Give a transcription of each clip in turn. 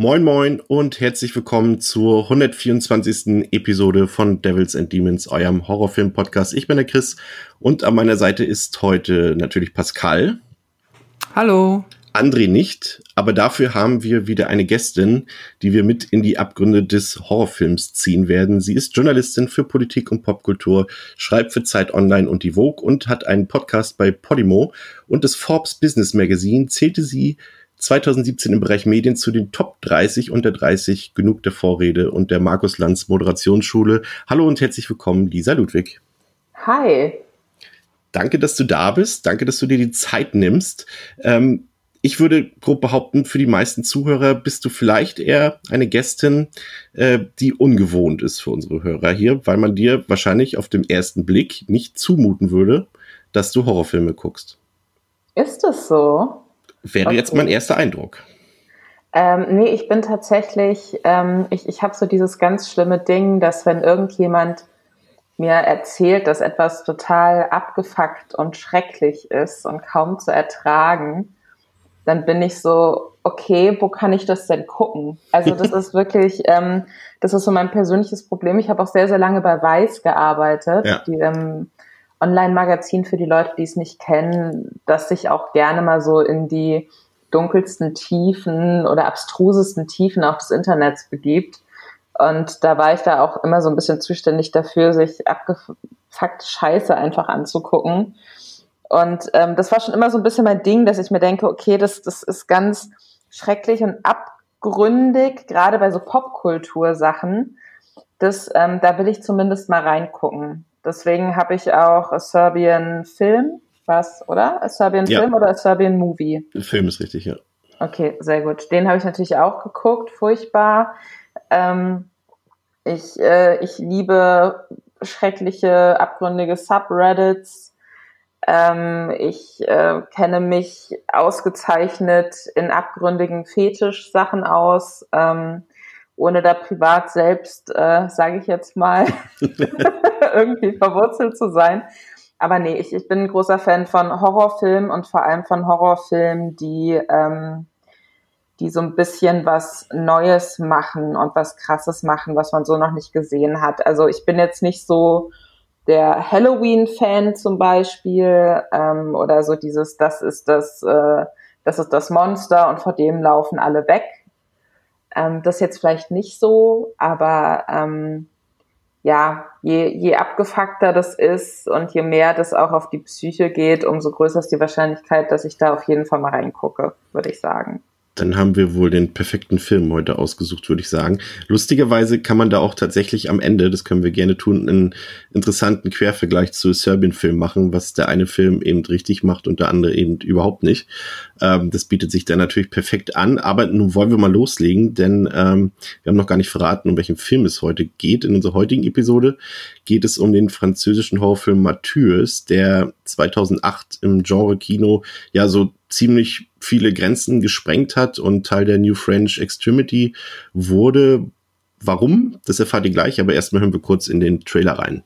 Moin Moin und herzlich willkommen zur 124. Episode von Devils and Demons, eurem Horrorfilm-Podcast. Ich bin der Chris und an meiner Seite ist heute natürlich Pascal. Hallo. André nicht, aber dafür haben wir wieder eine Gästin, die wir mit in die Abgründe des Horrorfilms ziehen werden. Sie ist Journalistin für Politik und Popkultur, schreibt für Zeit Online und die Vogue und hat einen Podcast bei Podimo und das Forbes Business Magazine zählte sie 2017 im Bereich Medien zu den Top 30 unter 30 genug der Vorrede und der Markus Lanz Moderationsschule. Hallo und herzlich willkommen, Lisa Ludwig. Hi. Danke, dass du da bist. Danke, dass du dir die Zeit nimmst. Ähm, ich würde grob behaupten, für die meisten Zuhörer bist du vielleicht eher eine Gästin, äh, die ungewohnt ist für unsere Hörer hier, weil man dir wahrscheinlich auf dem ersten Blick nicht zumuten würde, dass du Horrorfilme guckst. Ist es so? Wäre okay. jetzt mein erster Eindruck. Ähm, nee, ich bin tatsächlich, ähm, ich, ich habe so dieses ganz schlimme Ding, dass wenn irgendjemand mir erzählt, dass etwas total abgefuckt und schrecklich ist und kaum zu ertragen, dann bin ich so, okay, wo kann ich das denn gucken? Also das ist wirklich, ähm, das ist so mein persönliches Problem. Ich habe auch sehr, sehr lange bei Weiß gearbeitet, ja. die ähm, Online-Magazin für die Leute, die es nicht kennen, das sich auch gerne mal so in die dunkelsten Tiefen oder abstrusesten Tiefen auch des Internets begibt. Und da war ich da auch immer so ein bisschen zuständig dafür, sich abgefuckte Scheiße einfach anzugucken. Und ähm, das war schon immer so ein bisschen mein Ding, dass ich mir denke, okay, das, das ist ganz schrecklich und abgründig, gerade bei so Popkultur-Sachen. Das, ähm, da will ich zumindest mal reingucken. Deswegen habe ich auch A Serbian Film, was, oder? A Serbian ja. Film oder A Serbian Movie? Film ist richtig, ja. Okay, sehr gut. Den habe ich natürlich auch geguckt, furchtbar. Ähm, ich, äh, ich liebe schreckliche, abgründige Subreddits. Ähm, ich äh, kenne mich ausgezeichnet in abgründigen Fetisch-Sachen aus. Ähm, ohne da privat selbst, äh, sage ich jetzt mal, irgendwie verwurzelt zu sein. Aber nee, ich, ich bin ein großer Fan von Horrorfilmen und vor allem von Horrorfilmen, die, ähm, die so ein bisschen was Neues machen und was Krasses machen, was man so noch nicht gesehen hat. Also ich bin jetzt nicht so der Halloween-Fan zum Beispiel ähm, oder so dieses, das ist das, äh, das ist das Monster und vor dem laufen alle weg. Ähm, das jetzt vielleicht nicht so, aber ähm, ja, je, je abgefuckter das ist und je mehr das auch auf die Psyche geht, umso größer ist die Wahrscheinlichkeit, dass ich da auf jeden Fall mal reingucke, würde ich sagen dann haben wir wohl den perfekten Film heute ausgesucht, würde ich sagen. Lustigerweise kann man da auch tatsächlich am Ende, das können wir gerne tun, einen interessanten Quervergleich zu Serbien-Film machen, was der eine Film eben richtig macht und der andere eben überhaupt nicht. Ähm, das bietet sich dann natürlich perfekt an, aber nun wollen wir mal loslegen, denn ähm, wir haben noch gar nicht verraten, um welchen Film es heute geht. In unserer heutigen Episode geht es um den französischen Horrorfilm Mathieu, der 2008 im Genre Kino ja so ziemlich viele Grenzen gesprengt hat und Teil der New French Extremity wurde. Warum? Das erfahrt ihr gleich, aber erstmal hören wir kurz in den Trailer rein.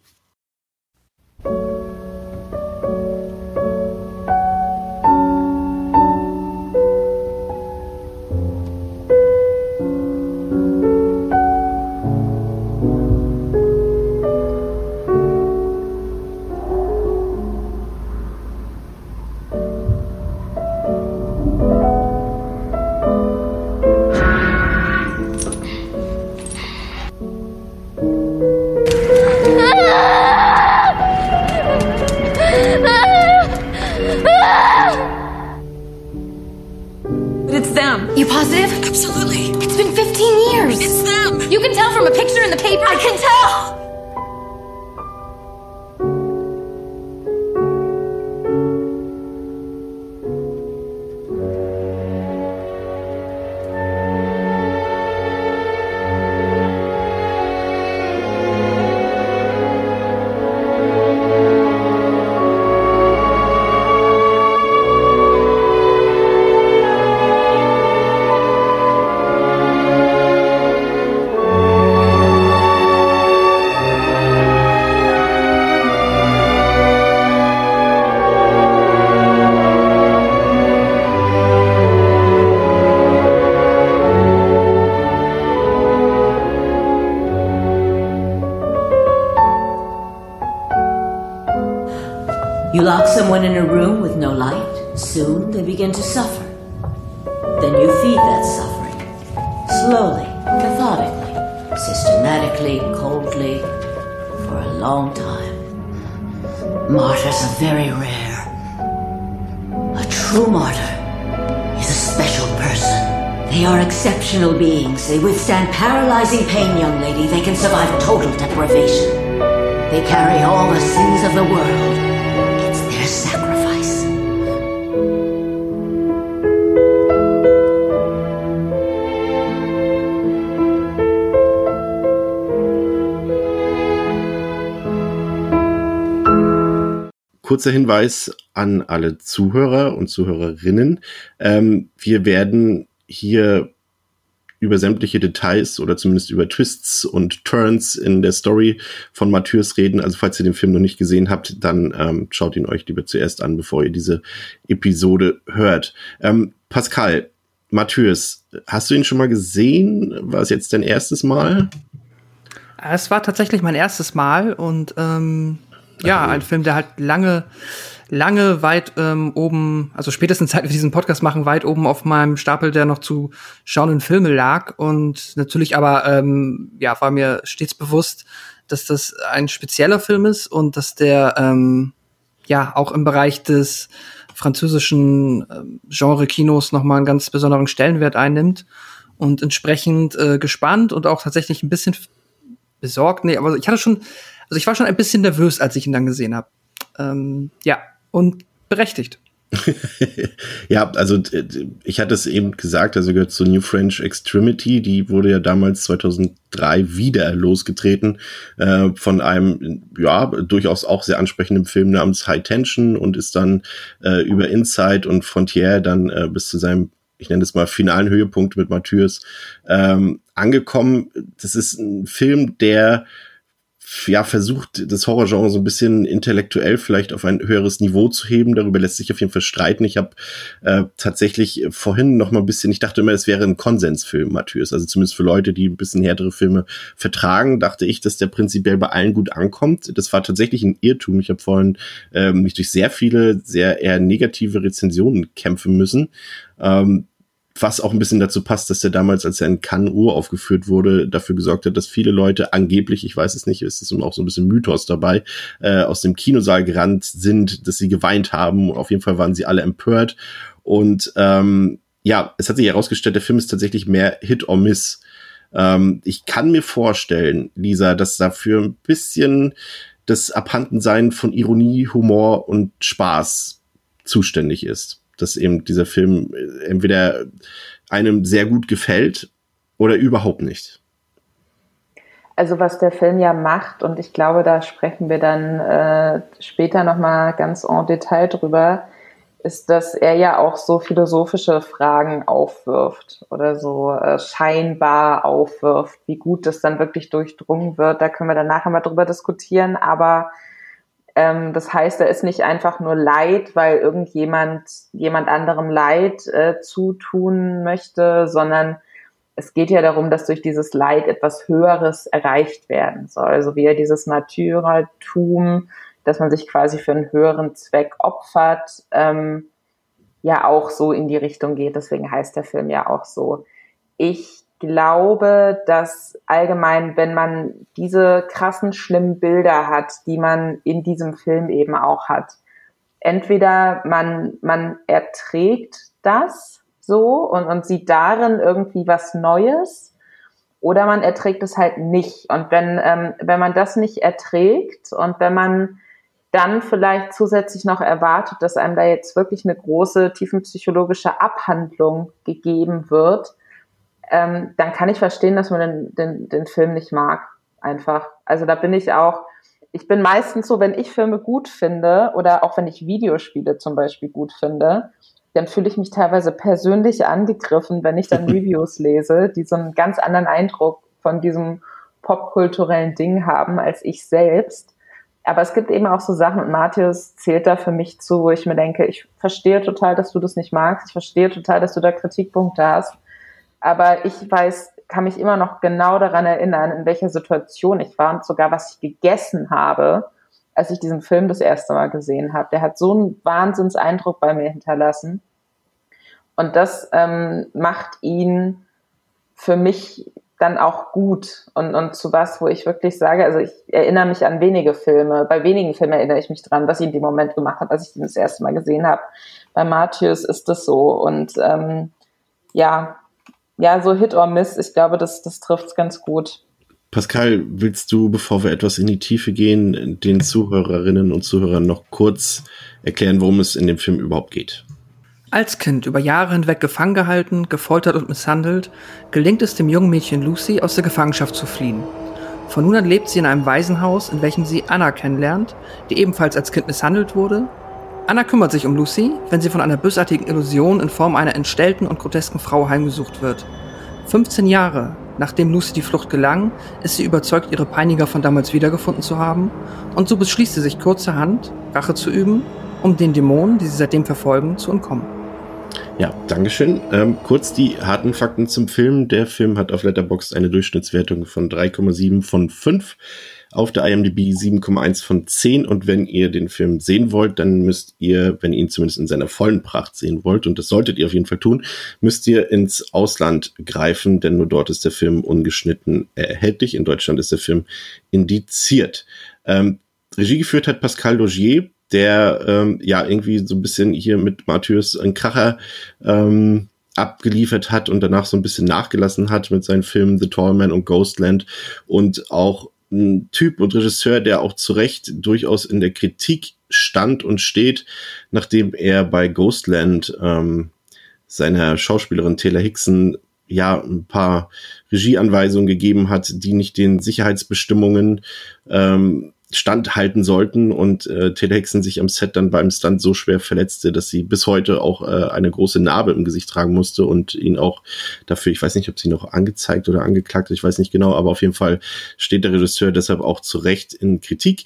Someone in a room with no light, soon they begin to suffer. Then you feed that suffering. Slowly, methodically, systematically, coldly, for a long time. Martyrs are very rare. A true martyr is a special person. They are exceptional beings. They withstand paralyzing pain, young lady. They can survive total deprivation. They carry all the sins of the world. Kurzer Hinweis an alle Zuhörer und Zuhörerinnen. Ähm, wir werden hier über sämtliche Details oder zumindest über Twists und Turns in der Story von Matthäus reden. Also falls ihr den Film noch nicht gesehen habt, dann ähm, schaut ihn euch lieber zuerst an, bevor ihr diese Episode hört. Ähm, Pascal, Matthäus, hast du ihn schon mal gesehen? War es jetzt dein erstes Mal? Es war tatsächlich mein erstes Mal und ähm, ja, ein Film, der halt lange, lange weit ähm, oben, also spätestens seit wir diesen Podcast machen, weit oben auf meinem Stapel der noch zu schauenden Filme lag. Und natürlich aber, ähm, ja, war mir stets bewusst, dass das ein spezieller Film ist und dass der ähm, ja auch im Bereich des französischen ähm, Genre-Kinos nochmal einen ganz besonderen Stellenwert einnimmt. Und entsprechend äh, gespannt und auch tatsächlich ein bisschen besorgt. Nee, aber ich hatte schon, also ich war schon ein bisschen nervös, als ich ihn dann gesehen habe. Ähm, ja, und berechtigt. ja, also ich hatte es eben gesagt, also gehört zu New French Extremity, die wurde ja damals 2003 wieder losgetreten äh, von einem ja durchaus auch sehr ansprechenden Film namens High Tension und ist dann äh, über Inside und Frontier dann äh, bis zu seinem ich nenne es mal finalen Höhepunkt mit Matthäus ähm, angekommen. Das ist ein Film, der ja, versucht, das Horrorgenre so ein bisschen intellektuell vielleicht auf ein höheres Niveau zu heben. Darüber lässt sich auf jeden Fall streiten. Ich habe äh, tatsächlich vorhin noch mal ein bisschen, ich dachte immer, es wäre ein Konsensfilm, Matthäus. Also zumindest für Leute, die ein bisschen härtere Filme vertragen, dachte ich, dass der prinzipiell bei allen gut ankommt. Das war tatsächlich ein Irrtum. Ich habe vorhin ähm, mich durch sehr viele, sehr eher negative Rezensionen kämpfen müssen. Ähm, was auch ein bisschen dazu passt, dass der damals, als er in Cannes Uhr aufgeführt wurde, dafür gesorgt hat, dass viele Leute angeblich, ich weiß es nicht, ist es auch so ein bisschen Mythos dabei, äh, aus dem Kinosaal gerannt sind, dass sie geweint haben. Auf jeden Fall waren sie alle empört. Und ähm, ja, es hat sich herausgestellt, der Film ist tatsächlich mehr Hit or Miss. Ähm, ich kann mir vorstellen, Lisa, dass dafür ein bisschen das Abhandensein von Ironie, Humor und Spaß zuständig ist dass eben dieser Film äh, entweder einem sehr gut gefällt oder überhaupt nicht. Also was der Film ja macht, und ich glaube, da sprechen wir dann äh, später nochmal ganz en Detail drüber, ist, dass er ja auch so philosophische Fragen aufwirft oder so äh, scheinbar aufwirft. Wie gut das dann wirklich durchdrungen wird, da können wir dann nachher mal drüber diskutieren. Aber ähm, das heißt, er ist nicht einfach nur Leid, weil irgendjemand jemand anderem Leid äh, zutun möchte, sondern es geht ja darum, dass durch dieses Leid etwas Höheres erreicht werden soll. Also wie er dieses Naturaltum, dass man sich quasi für einen höheren Zweck opfert, ähm, ja auch so in die Richtung geht. Deswegen heißt der Film ja auch so. Ich glaube, dass allgemein, wenn man diese krassen, schlimmen Bilder hat, die man in diesem Film eben auch hat, entweder man, man erträgt das so und, und sieht darin irgendwie was Neues, oder man erträgt es halt nicht. Und wenn, ähm, wenn man das nicht erträgt und wenn man dann vielleicht zusätzlich noch erwartet, dass einem da jetzt wirklich eine große tiefenpsychologische Abhandlung gegeben wird, ähm, dann kann ich verstehen, dass man den, den, den Film nicht mag. Einfach. Also da bin ich auch, ich bin meistens so, wenn ich Filme gut finde oder auch wenn ich Videospiele zum Beispiel gut finde, dann fühle ich mich teilweise persönlich angegriffen, wenn ich dann Reviews lese, die so einen ganz anderen Eindruck von diesem popkulturellen Ding haben als ich selbst. Aber es gibt eben auch so Sachen, und Matthias zählt da für mich zu, wo ich mir denke, ich verstehe total, dass du das nicht magst, ich verstehe total, dass du da Kritikpunkte hast. Aber ich weiß, kann mich immer noch genau daran erinnern, in welcher Situation ich war und sogar was ich gegessen habe, als ich diesen Film das erste Mal gesehen habe. Der hat so einen Wahnsinnseindruck bei mir hinterlassen. Und das ähm, macht ihn für mich dann auch gut und, und zu was, wo ich wirklich sage, also ich erinnere mich an wenige Filme, bei wenigen Filmen erinnere ich mich dran, was ich in dem Moment gemacht habe, als ich den das erste Mal gesehen habe. Bei Matthias ist das so und ähm, ja, ja, so Hit or Miss, ich glaube, das, das trifft es ganz gut. Pascal, willst du, bevor wir etwas in die Tiefe gehen, den Zuhörerinnen und Zuhörern noch kurz erklären, worum es in dem Film überhaupt geht? Als Kind über Jahre hinweg gefangen gehalten, gefoltert und misshandelt, gelingt es dem jungen Mädchen Lucy, aus der Gefangenschaft zu fliehen. Von nun an lebt sie in einem Waisenhaus, in welchem sie Anna kennenlernt, die ebenfalls als Kind misshandelt wurde. Anna kümmert sich um Lucy, wenn sie von einer bösartigen Illusion in Form einer entstellten und grotesken Frau heimgesucht wird. 15 Jahre nachdem Lucy die Flucht gelang, ist sie überzeugt, ihre Peiniger von damals wiedergefunden zu haben, und so beschließt sie sich kurzerhand, Rache zu üben, um den Dämonen, die sie seitdem verfolgen, zu entkommen. Ja, Dankeschön. Ähm, kurz die harten Fakten zum Film. Der Film hat auf Letterboxd eine Durchschnittswertung von 3,7 von 5 auf der IMDb 7,1 von 10 und wenn ihr den Film sehen wollt, dann müsst ihr, wenn ihr ihn zumindest in seiner vollen Pracht sehen wollt, und das solltet ihr auf jeden Fall tun, müsst ihr ins Ausland greifen, denn nur dort ist der Film ungeschnitten erhältlich. In Deutschland ist der Film indiziert. Ähm, Regie geführt hat Pascal Logier, der ähm, ja irgendwie so ein bisschen hier mit Matthäus einen Kracher ähm, abgeliefert hat und danach so ein bisschen nachgelassen hat mit seinen Filmen The Tall Man und Ghostland und auch ein Typ und Regisseur, der auch zu Recht durchaus in der Kritik stand und steht, nachdem er bei Ghostland ähm, seiner Schauspielerin Taylor Hickson ja ein paar Regieanweisungen gegeben hat, die nicht den Sicherheitsbestimmungen ähm, standhalten sollten und äh, Taylor Hickson sich am Set dann beim Stunt so schwer verletzte, dass sie bis heute auch äh, eine große Narbe im Gesicht tragen musste und ihn auch dafür, ich weiß nicht, ob sie noch angezeigt oder angeklagt, ich weiß nicht genau, aber auf jeden Fall steht der Regisseur deshalb auch zu Recht in Kritik.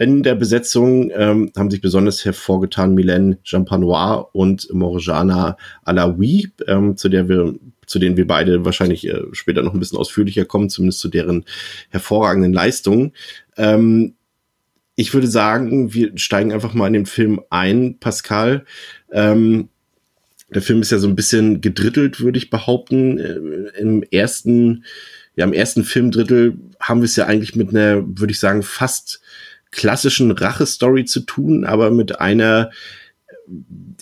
In der Besetzung ähm, haben sich besonders hervorgetan Mylène Jampanois und Morjana Alaoui, ähm, zu der wir zu denen wir beide wahrscheinlich äh, später noch ein bisschen ausführlicher kommen, zumindest zu deren hervorragenden Leistungen. Ähm, ich würde sagen, wir steigen einfach mal in den Film ein, Pascal. Ähm, der Film ist ja so ein bisschen gedrittelt, würde ich behaupten. Äh, Im ersten, ja, im ersten Filmdrittel haben wir es ja eigentlich mit einer, würde ich sagen, fast klassischen Rache-Story zu tun, aber mit einer,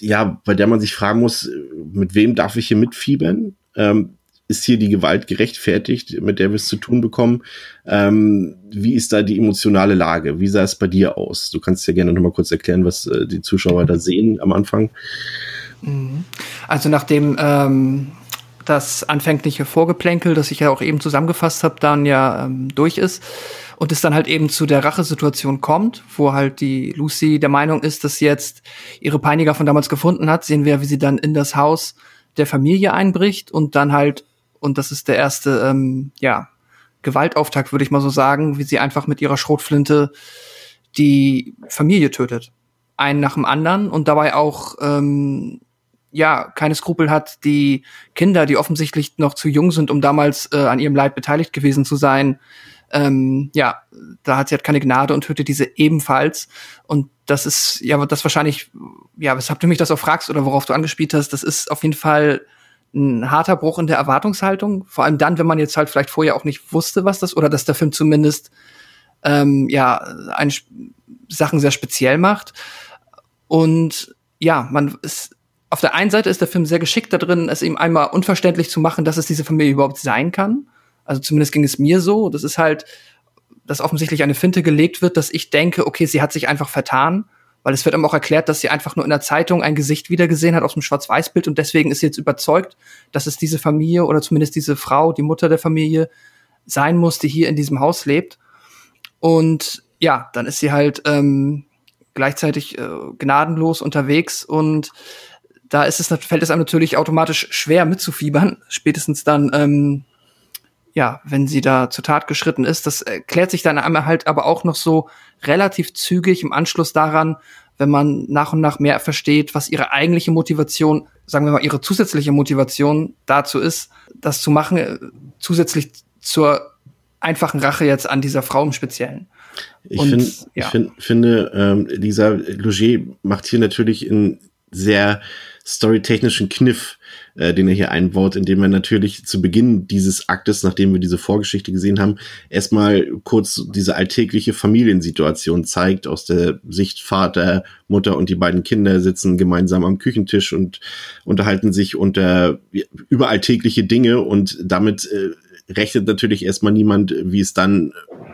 ja, bei der man sich fragen muss, mit wem darf ich hier mitfiebern? Ähm, ist hier die Gewalt gerechtfertigt, mit der wir es zu tun bekommen? Ähm, wie ist da die emotionale Lage? Wie sah es bei dir aus? Du kannst ja gerne noch mal kurz erklären, was äh, die Zuschauer da sehen am Anfang. Mhm. Also nachdem ähm, das anfängliche Vorgeplänkel, das ich ja auch eben zusammengefasst habe, dann ja ähm, durch ist und es dann halt eben zu der Rachesituation kommt, wo halt die Lucy der Meinung ist, dass sie jetzt ihre Peiniger von damals gefunden hat, sehen wir, wie sie dann in das Haus der Familie einbricht und dann halt und das ist der erste, ähm, ja, Gewaltauftakt, würde ich mal so sagen, wie sie einfach mit ihrer Schrotflinte die Familie tötet. Einen nach dem anderen und dabei auch, ähm, ja, keine Skrupel hat, die Kinder, die offensichtlich noch zu jung sind, um damals äh, an ihrem Leid beteiligt gewesen zu sein, ähm, ja, da hat sie halt keine Gnade und tötet diese ebenfalls. Und das ist, ja, das wahrscheinlich, ja, weshalb du mich das auch fragst oder worauf du angespielt hast, das ist auf jeden Fall ein harter Bruch in der Erwartungshaltung. Vor allem dann, wenn man jetzt halt vielleicht vorher auch nicht wusste, was das, oder dass der Film zumindest ähm, ja ein, Sachen sehr speziell macht. Und ja, man ist auf der einen Seite ist der Film sehr geschickt da drin, es ihm einmal unverständlich zu machen, dass es diese Familie überhaupt sein kann. Also zumindest ging es mir so. Das ist halt, dass offensichtlich eine Finte gelegt wird, dass ich denke, okay, sie hat sich einfach vertan weil es wird ihm auch erklärt, dass sie einfach nur in der Zeitung ein Gesicht wiedergesehen hat aus dem Schwarz-Weiß-Bild und deswegen ist sie jetzt überzeugt, dass es diese Familie oder zumindest diese Frau, die Mutter der Familie sein muss, die hier in diesem Haus lebt. Und ja, dann ist sie halt ähm, gleichzeitig äh, gnadenlos unterwegs und da ist es, fällt es einem natürlich automatisch schwer mitzufiebern, spätestens dann, ähm, ja, wenn sie da zur Tat geschritten ist. Das erklärt sich dann einmal halt aber auch noch so relativ zügig im Anschluss daran, wenn man nach und nach mehr versteht, was ihre eigentliche Motivation, sagen wir mal, ihre zusätzliche Motivation dazu ist, das zu machen, äh, zusätzlich zur einfachen Rache jetzt an dieser Frau im Speziellen. Ich, find, ja. ich find, finde, ähm, dieser Logier macht hier natürlich einen sehr storytechnischen Kniff, äh, den er hier einbaut, indem er natürlich zu Beginn dieses Aktes, nachdem wir diese Vorgeschichte gesehen haben, erstmal kurz diese alltägliche Familiensituation zeigt, aus der Sicht Vater, Mutter und die beiden Kinder sitzen gemeinsam am Küchentisch und unterhalten sich unter über alltägliche Dinge und damit äh, rechnet natürlich erstmal niemand, wie es dann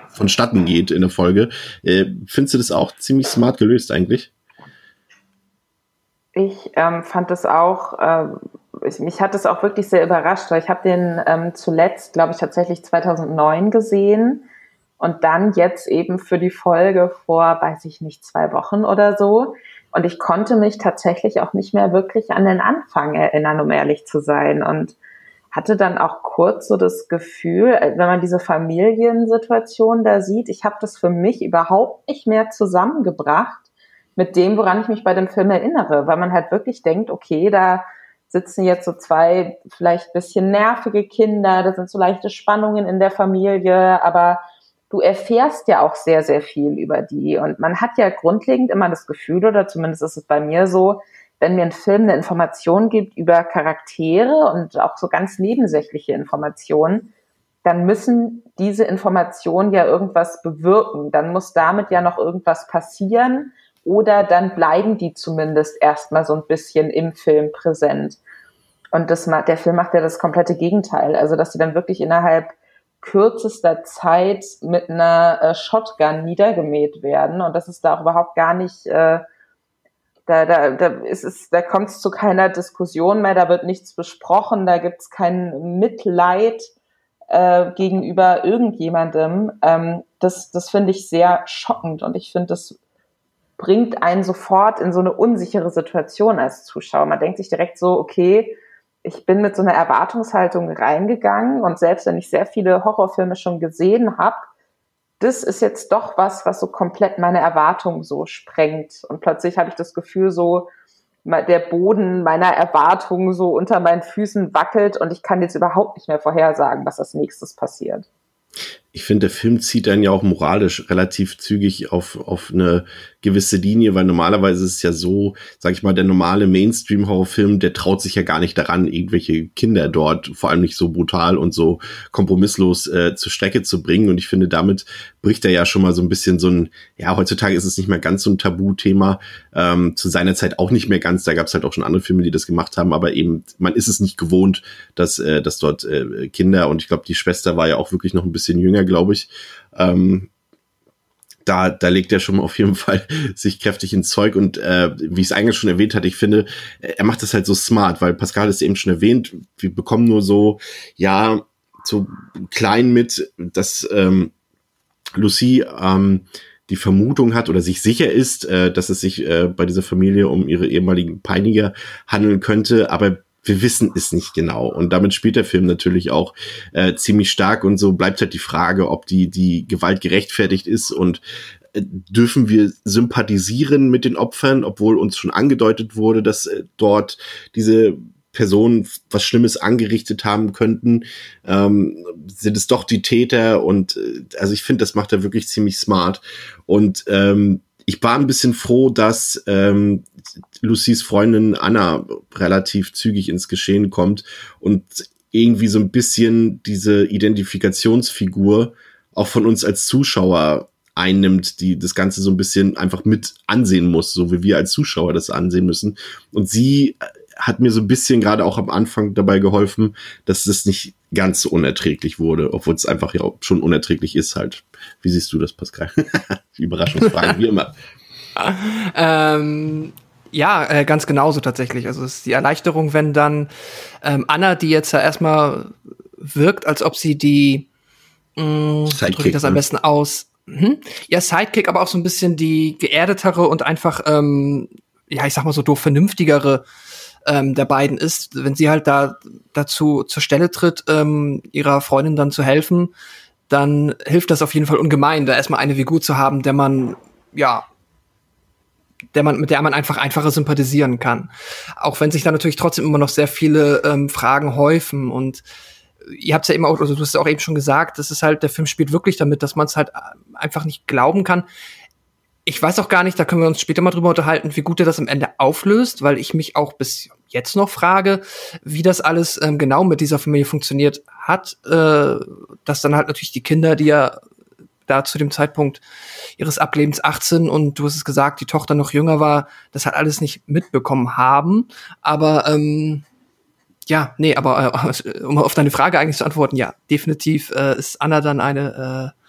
vonstatten geht in der Folge. Äh, findest du das auch ziemlich smart gelöst eigentlich? Ich ähm, fand es auch, äh, ich, mich hat es auch wirklich sehr überrascht, weil ich habe den ähm, zuletzt, glaube ich, tatsächlich 2009 gesehen und dann jetzt eben für die Folge vor, weiß ich nicht, zwei Wochen oder so. Und ich konnte mich tatsächlich auch nicht mehr wirklich an den Anfang erinnern, um ehrlich zu sein. Und hatte dann auch kurz so das Gefühl, äh, wenn man diese Familiensituation da sieht, ich habe das für mich überhaupt nicht mehr zusammengebracht mit dem, woran ich mich bei dem Film erinnere, weil man halt wirklich denkt, okay, da sitzen jetzt so zwei vielleicht bisschen nervige Kinder, da sind so leichte Spannungen in der Familie, aber du erfährst ja auch sehr, sehr viel über die. Und man hat ja grundlegend immer das Gefühl, oder zumindest ist es bei mir so, wenn mir ein Film eine Information gibt über Charaktere und auch so ganz nebensächliche Informationen, dann müssen diese Informationen ja irgendwas bewirken. Dann muss damit ja noch irgendwas passieren oder dann bleiben die zumindest erstmal so ein bisschen im Film präsent. Und das, der Film macht ja das komplette Gegenteil. Also, dass sie dann wirklich innerhalb kürzester Zeit mit einer äh, Shotgun niedergemäht werden und das ist da auch überhaupt gar nicht äh, da, da, da ist es, da kommt es zu keiner Diskussion mehr, da wird nichts besprochen, da gibt es kein Mitleid äh, gegenüber irgendjemandem. Ähm, das das finde ich sehr schockend und ich finde, das bringt einen sofort in so eine unsichere Situation als Zuschauer. Man denkt sich direkt so, okay, ich bin mit so einer Erwartungshaltung reingegangen und selbst wenn ich sehr viele Horrorfilme schon gesehen habe, das ist jetzt doch was, was so komplett meine Erwartungen so sprengt. Und plötzlich habe ich das Gefühl, so der Boden meiner Erwartungen so unter meinen Füßen wackelt und ich kann jetzt überhaupt nicht mehr vorhersagen, was als nächstes passiert ich finde, der Film zieht dann ja auch moralisch relativ zügig auf, auf eine gewisse Linie, weil normalerweise ist es ja so, sag ich mal, der normale Mainstream-Horrorfilm, der traut sich ja gar nicht daran, irgendwelche Kinder dort, vor allem nicht so brutal und so kompromisslos äh, zur Strecke zu bringen. Und ich finde, damit bricht er ja schon mal so ein bisschen so ein, ja, heutzutage ist es nicht mehr ganz so ein Tabuthema, ähm, zu seiner Zeit auch nicht mehr ganz, da gab es halt auch schon andere Filme, die das gemacht haben, aber eben, man ist es nicht gewohnt, dass, äh, dass dort äh, Kinder und ich glaube, die Schwester war ja auch wirklich noch ein bisschen jünger, glaube ich, ähm, da, da legt er schon auf jeden Fall sich kräftig ins Zeug und äh, wie ich es eigentlich schon erwähnt hatte, ich finde, er macht das halt so smart, weil Pascal ist eben schon erwähnt, wir bekommen nur so, ja, so klein mit, dass ähm, Lucy ähm, die Vermutung hat oder sich sicher ist, äh, dass es sich äh, bei dieser Familie um ihre ehemaligen Peiniger handeln könnte, aber wir wissen es nicht genau. Und damit spielt der Film natürlich auch äh, ziemlich stark. Und so bleibt halt die Frage, ob die, die Gewalt gerechtfertigt ist. Und äh, dürfen wir sympathisieren mit den Opfern, obwohl uns schon angedeutet wurde, dass äh, dort diese Personen was Schlimmes angerichtet haben könnten, ähm, sind es doch die Täter? Und äh, also ich finde, das macht er wirklich ziemlich smart. Und ähm, ich war ein bisschen froh, dass ähm, Lucys Freundin Anna relativ zügig ins Geschehen kommt und irgendwie so ein bisschen diese Identifikationsfigur auch von uns als Zuschauer einnimmt, die das Ganze so ein bisschen einfach mit ansehen muss, so wie wir als Zuschauer das ansehen müssen. Und sie hat mir so ein bisschen gerade auch am Anfang dabei geholfen, dass es nicht ganz so unerträglich wurde, obwohl es einfach ja schon unerträglich ist halt. Wie siehst du das, Pascal? Überraschungsfrage, wie immer. ähm, ja, äh, ganz genauso tatsächlich. Also es ist die Erleichterung, wenn dann ähm, Anna, die jetzt ja erstmal wirkt, als ob sie die mh, mm, drücke ich das am ne? besten aus. Mhm. Ja, Sidekick, aber auch so ein bisschen die geerdetere und einfach, ähm, ja, ich sag mal so doof vernünftigere ähm, der beiden ist, wenn sie halt da dazu zur Stelle tritt, ähm, ihrer Freundin dann zu helfen, dann hilft das auf jeden Fall ungemein, da erstmal eine Figur zu haben, der man ja der man, mit der man einfach einfacher sympathisieren kann. Auch wenn sich da natürlich trotzdem immer noch sehr viele ähm, Fragen häufen und ihr habt ja eben auch, also du hast ja auch eben schon gesagt, das ist halt, der Film spielt wirklich damit, dass man es halt äh, einfach nicht glauben kann. Ich weiß auch gar nicht, da können wir uns später mal drüber unterhalten, wie gut er das am Ende auflöst, weil ich mich auch bis jetzt noch frage, wie das alles ähm, genau mit dieser Familie funktioniert hat, äh, dass dann halt natürlich die Kinder, die ja da zu dem Zeitpunkt ihres Ablebens 18 und du hast es gesagt, die Tochter noch jünger war, das hat alles nicht mitbekommen haben. Aber ähm, ja, nee, aber äh, um auf deine Frage eigentlich zu antworten, ja, definitiv äh, ist Anna dann eine äh,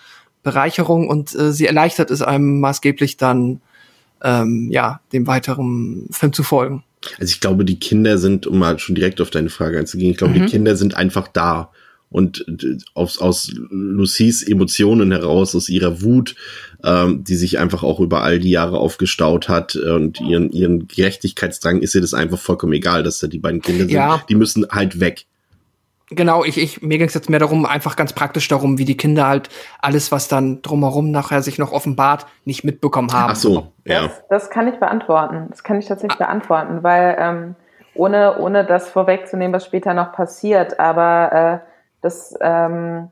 Bereicherung und äh, sie erleichtert es einem maßgeblich dann, ähm, ja, dem weiteren Film zu folgen. Also ich glaube, die Kinder sind, um mal schon direkt auf deine Frage einzugehen, ich glaube, mhm. die Kinder sind einfach da und aus, aus Lucys Emotionen heraus, aus ihrer Wut, ähm, die sich einfach auch über all die Jahre aufgestaut hat äh, und ihren, ihren Gerechtigkeitsdrang, ist ihr das einfach vollkommen egal, dass da die beiden Kinder sind. Ja. Die müssen halt weg. Genau, ich, ich, mir ging es jetzt mehr darum, einfach ganz praktisch darum, wie die Kinder halt alles, was dann drumherum nachher sich noch offenbart, nicht mitbekommen haben. Ach so, ja. Das, das kann ich beantworten. Das kann ich tatsächlich ah. beantworten, weil ähm, ohne, ohne das vorwegzunehmen, was später noch passiert, aber äh, das, ähm,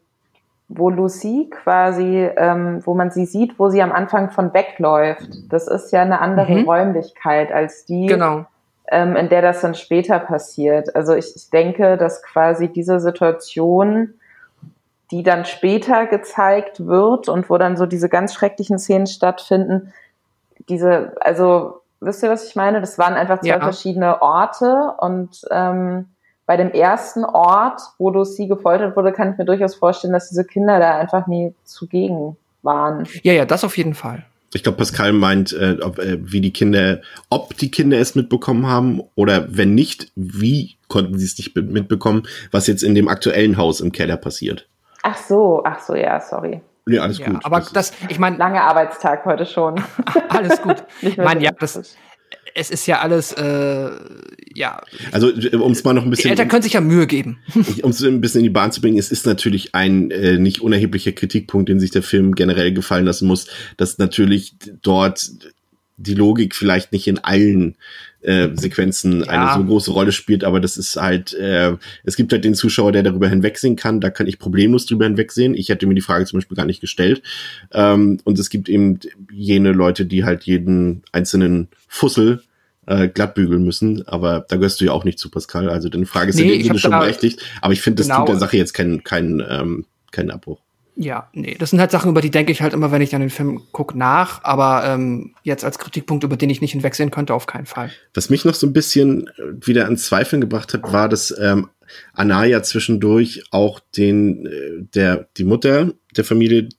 wo Lucy quasi, ähm, wo man sie sieht, wo sie am Anfang von wegläuft. Das ist ja eine andere mhm. Räumlichkeit als die, genau. ähm, in der das dann später passiert. Also ich, ich denke, dass quasi diese Situation, die dann später gezeigt wird und wo dann so diese ganz schrecklichen Szenen stattfinden, diese, also wisst ihr, was ich meine? Das waren einfach zwei ja. verschiedene Orte und ähm, bei dem ersten Ort, wo Lucy gefoltert wurde, kann ich mir durchaus vorstellen, dass diese Kinder da einfach nie zugegen waren. Ja, ja, das auf jeden Fall. Ich glaube, Pascal meint, äh, ob, äh, wie die Kinder, ob die Kinder es mitbekommen haben oder wenn nicht, wie konnten sie es nicht mitbekommen, was jetzt in dem aktuellen Haus im Keller passiert. Ach so, ach so, ja, sorry. Ja, alles ja, gut. Aber das, das ich meine. Lange Arbeitstag heute schon. alles gut. ich meine, ja, das, es ist ja alles, äh, ja. Also, um es mal noch ein bisschen. Die Eltern können sich ja Mühe geben. um es ein bisschen in die Bahn zu bringen, es ist natürlich ein äh, nicht unerheblicher Kritikpunkt, den sich der Film generell gefallen lassen muss, dass natürlich dort die Logik vielleicht nicht in allen äh, Sequenzen ja. eine so große Rolle spielt, aber das ist halt, äh, es gibt halt den Zuschauer, der darüber hinwegsehen kann, da kann ich problemlos drüber hinwegsehen. Ich hätte mir die Frage zum Beispiel gar nicht gestellt. Ähm, und es gibt eben jene Leute, die halt jeden einzelnen Fussel äh, glattbügeln müssen, aber da gehörst du ja auch nicht zu, Pascal. Also deine Frage ist nee, in dem Sinne schon berechtigt, aber ich finde, das genau. tut der Sache jetzt keinen keinen ähm, keinen Abbruch. Ja, nee, das sind halt Sachen, über die denke ich halt immer, wenn ich dann den Film gucke, nach. Aber ähm, jetzt als Kritikpunkt, über den ich nicht hinwegsehen könnte, auf keinen Fall. Was mich noch so ein bisschen äh, wieder an Zweifeln gebracht hat, war, dass ähm, Anaya zwischendurch auch den, äh, der, die Mutter der Familie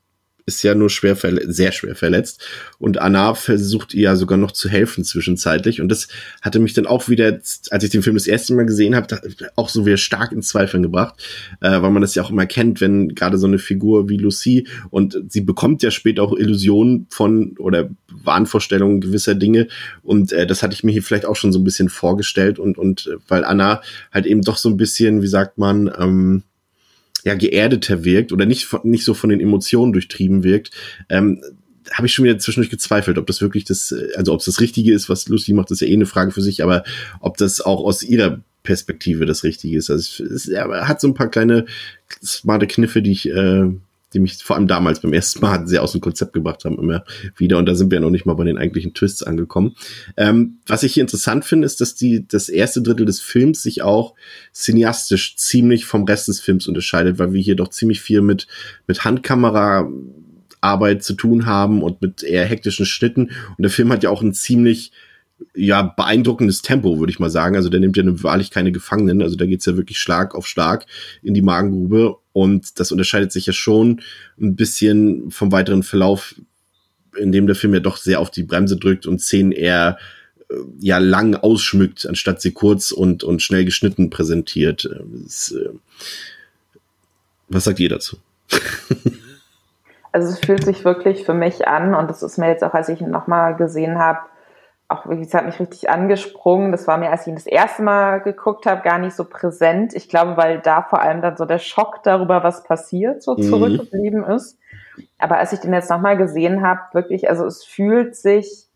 ist ja nur schwer sehr schwer verletzt. Und Anna versucht ihr ja sogar noch zu helfen zwischenzeitlich. Und das hatte mich dann auch wieder, als ich den Film das erste Mal gesehen habe, auch so wieder stark in Zweifeln gebracht, äh, weil man das ja auch immer kennt, wenn gerade so eine Figur wie Lucy und sie bekommt ja später auch Illusionen von oder Wahnvorstellungen gewisser Dinge. Und äh, das hatte ich mir hier vielleicht auch schon so ein bisschen vorgestellt. Und und äh, weil Anna halt eben doch so ein bisschen, wie sagt man, ähm, ja geerdeter wirkt oder nicht nicht so von den Emotionen durchtrieben wirkt, ähm, habe ich schon wieder zwischendurch gezweifelt, ob das wirklich das, also ob es das Richtige ist, was Lucy macht, ist ja eh eine Frage für sich, aber ob das auch aus ihrer Perspektive das Richtige ist. Also es, es hat so ein paar kleine smarte Kniffe, die ich äh, die mich vor allem damals beim ersten Mal sehr aus dem Konzept gebracht haben, immer wieder. Und da sind wir noch nicht mal bei den eigentlichen Twists angekommen. Ähm, was ich hier interessant finde, ist, dass die, das erste Drittel des Films sich auch cineastisch ziemlich vom Rest des Films unterscheidet, weil wir hier doch ziemlich viel mit, mit Handkamera Arbeit zu tun haben und mit eher hektischen Schnitten. Und der Film hat ja auch ein ziemlich ja, beeindruckendes Tempo, würde ich mal sagen. Also der nimmt ja wahrlich keine Gefangenen. Also da geht's ja wirklich Schlag auf Schlag in die Magengrube. Und das unterscheidet sich ja schon ein bisschen vom weiteren Verlauf, in dem der Film ja doch sehr auf die Bremse drückt und Szenen eher äh, ja lang ausschmückt, anstatt sie kurz und, und schnell geschnitten präsentiert. Das, äh, was sagt ihr dazu? also es fühlt sich wirklich für mich an und das ist mir jetzt auch, als ich ihn nochmal gesehen habe, auch wirklich, es hat mich richtig angesprungen. Das war mir, als ich ihn das erste Mal geguckt habe, gar nicht so präsent. Ich glaube, weil da vor allem dann so der Schock darüber, was passiert, so mhm. zurückgeblieben ist. Aber als ich den jetzt nochmal gesehen habe, wirklich, also es fühlt sich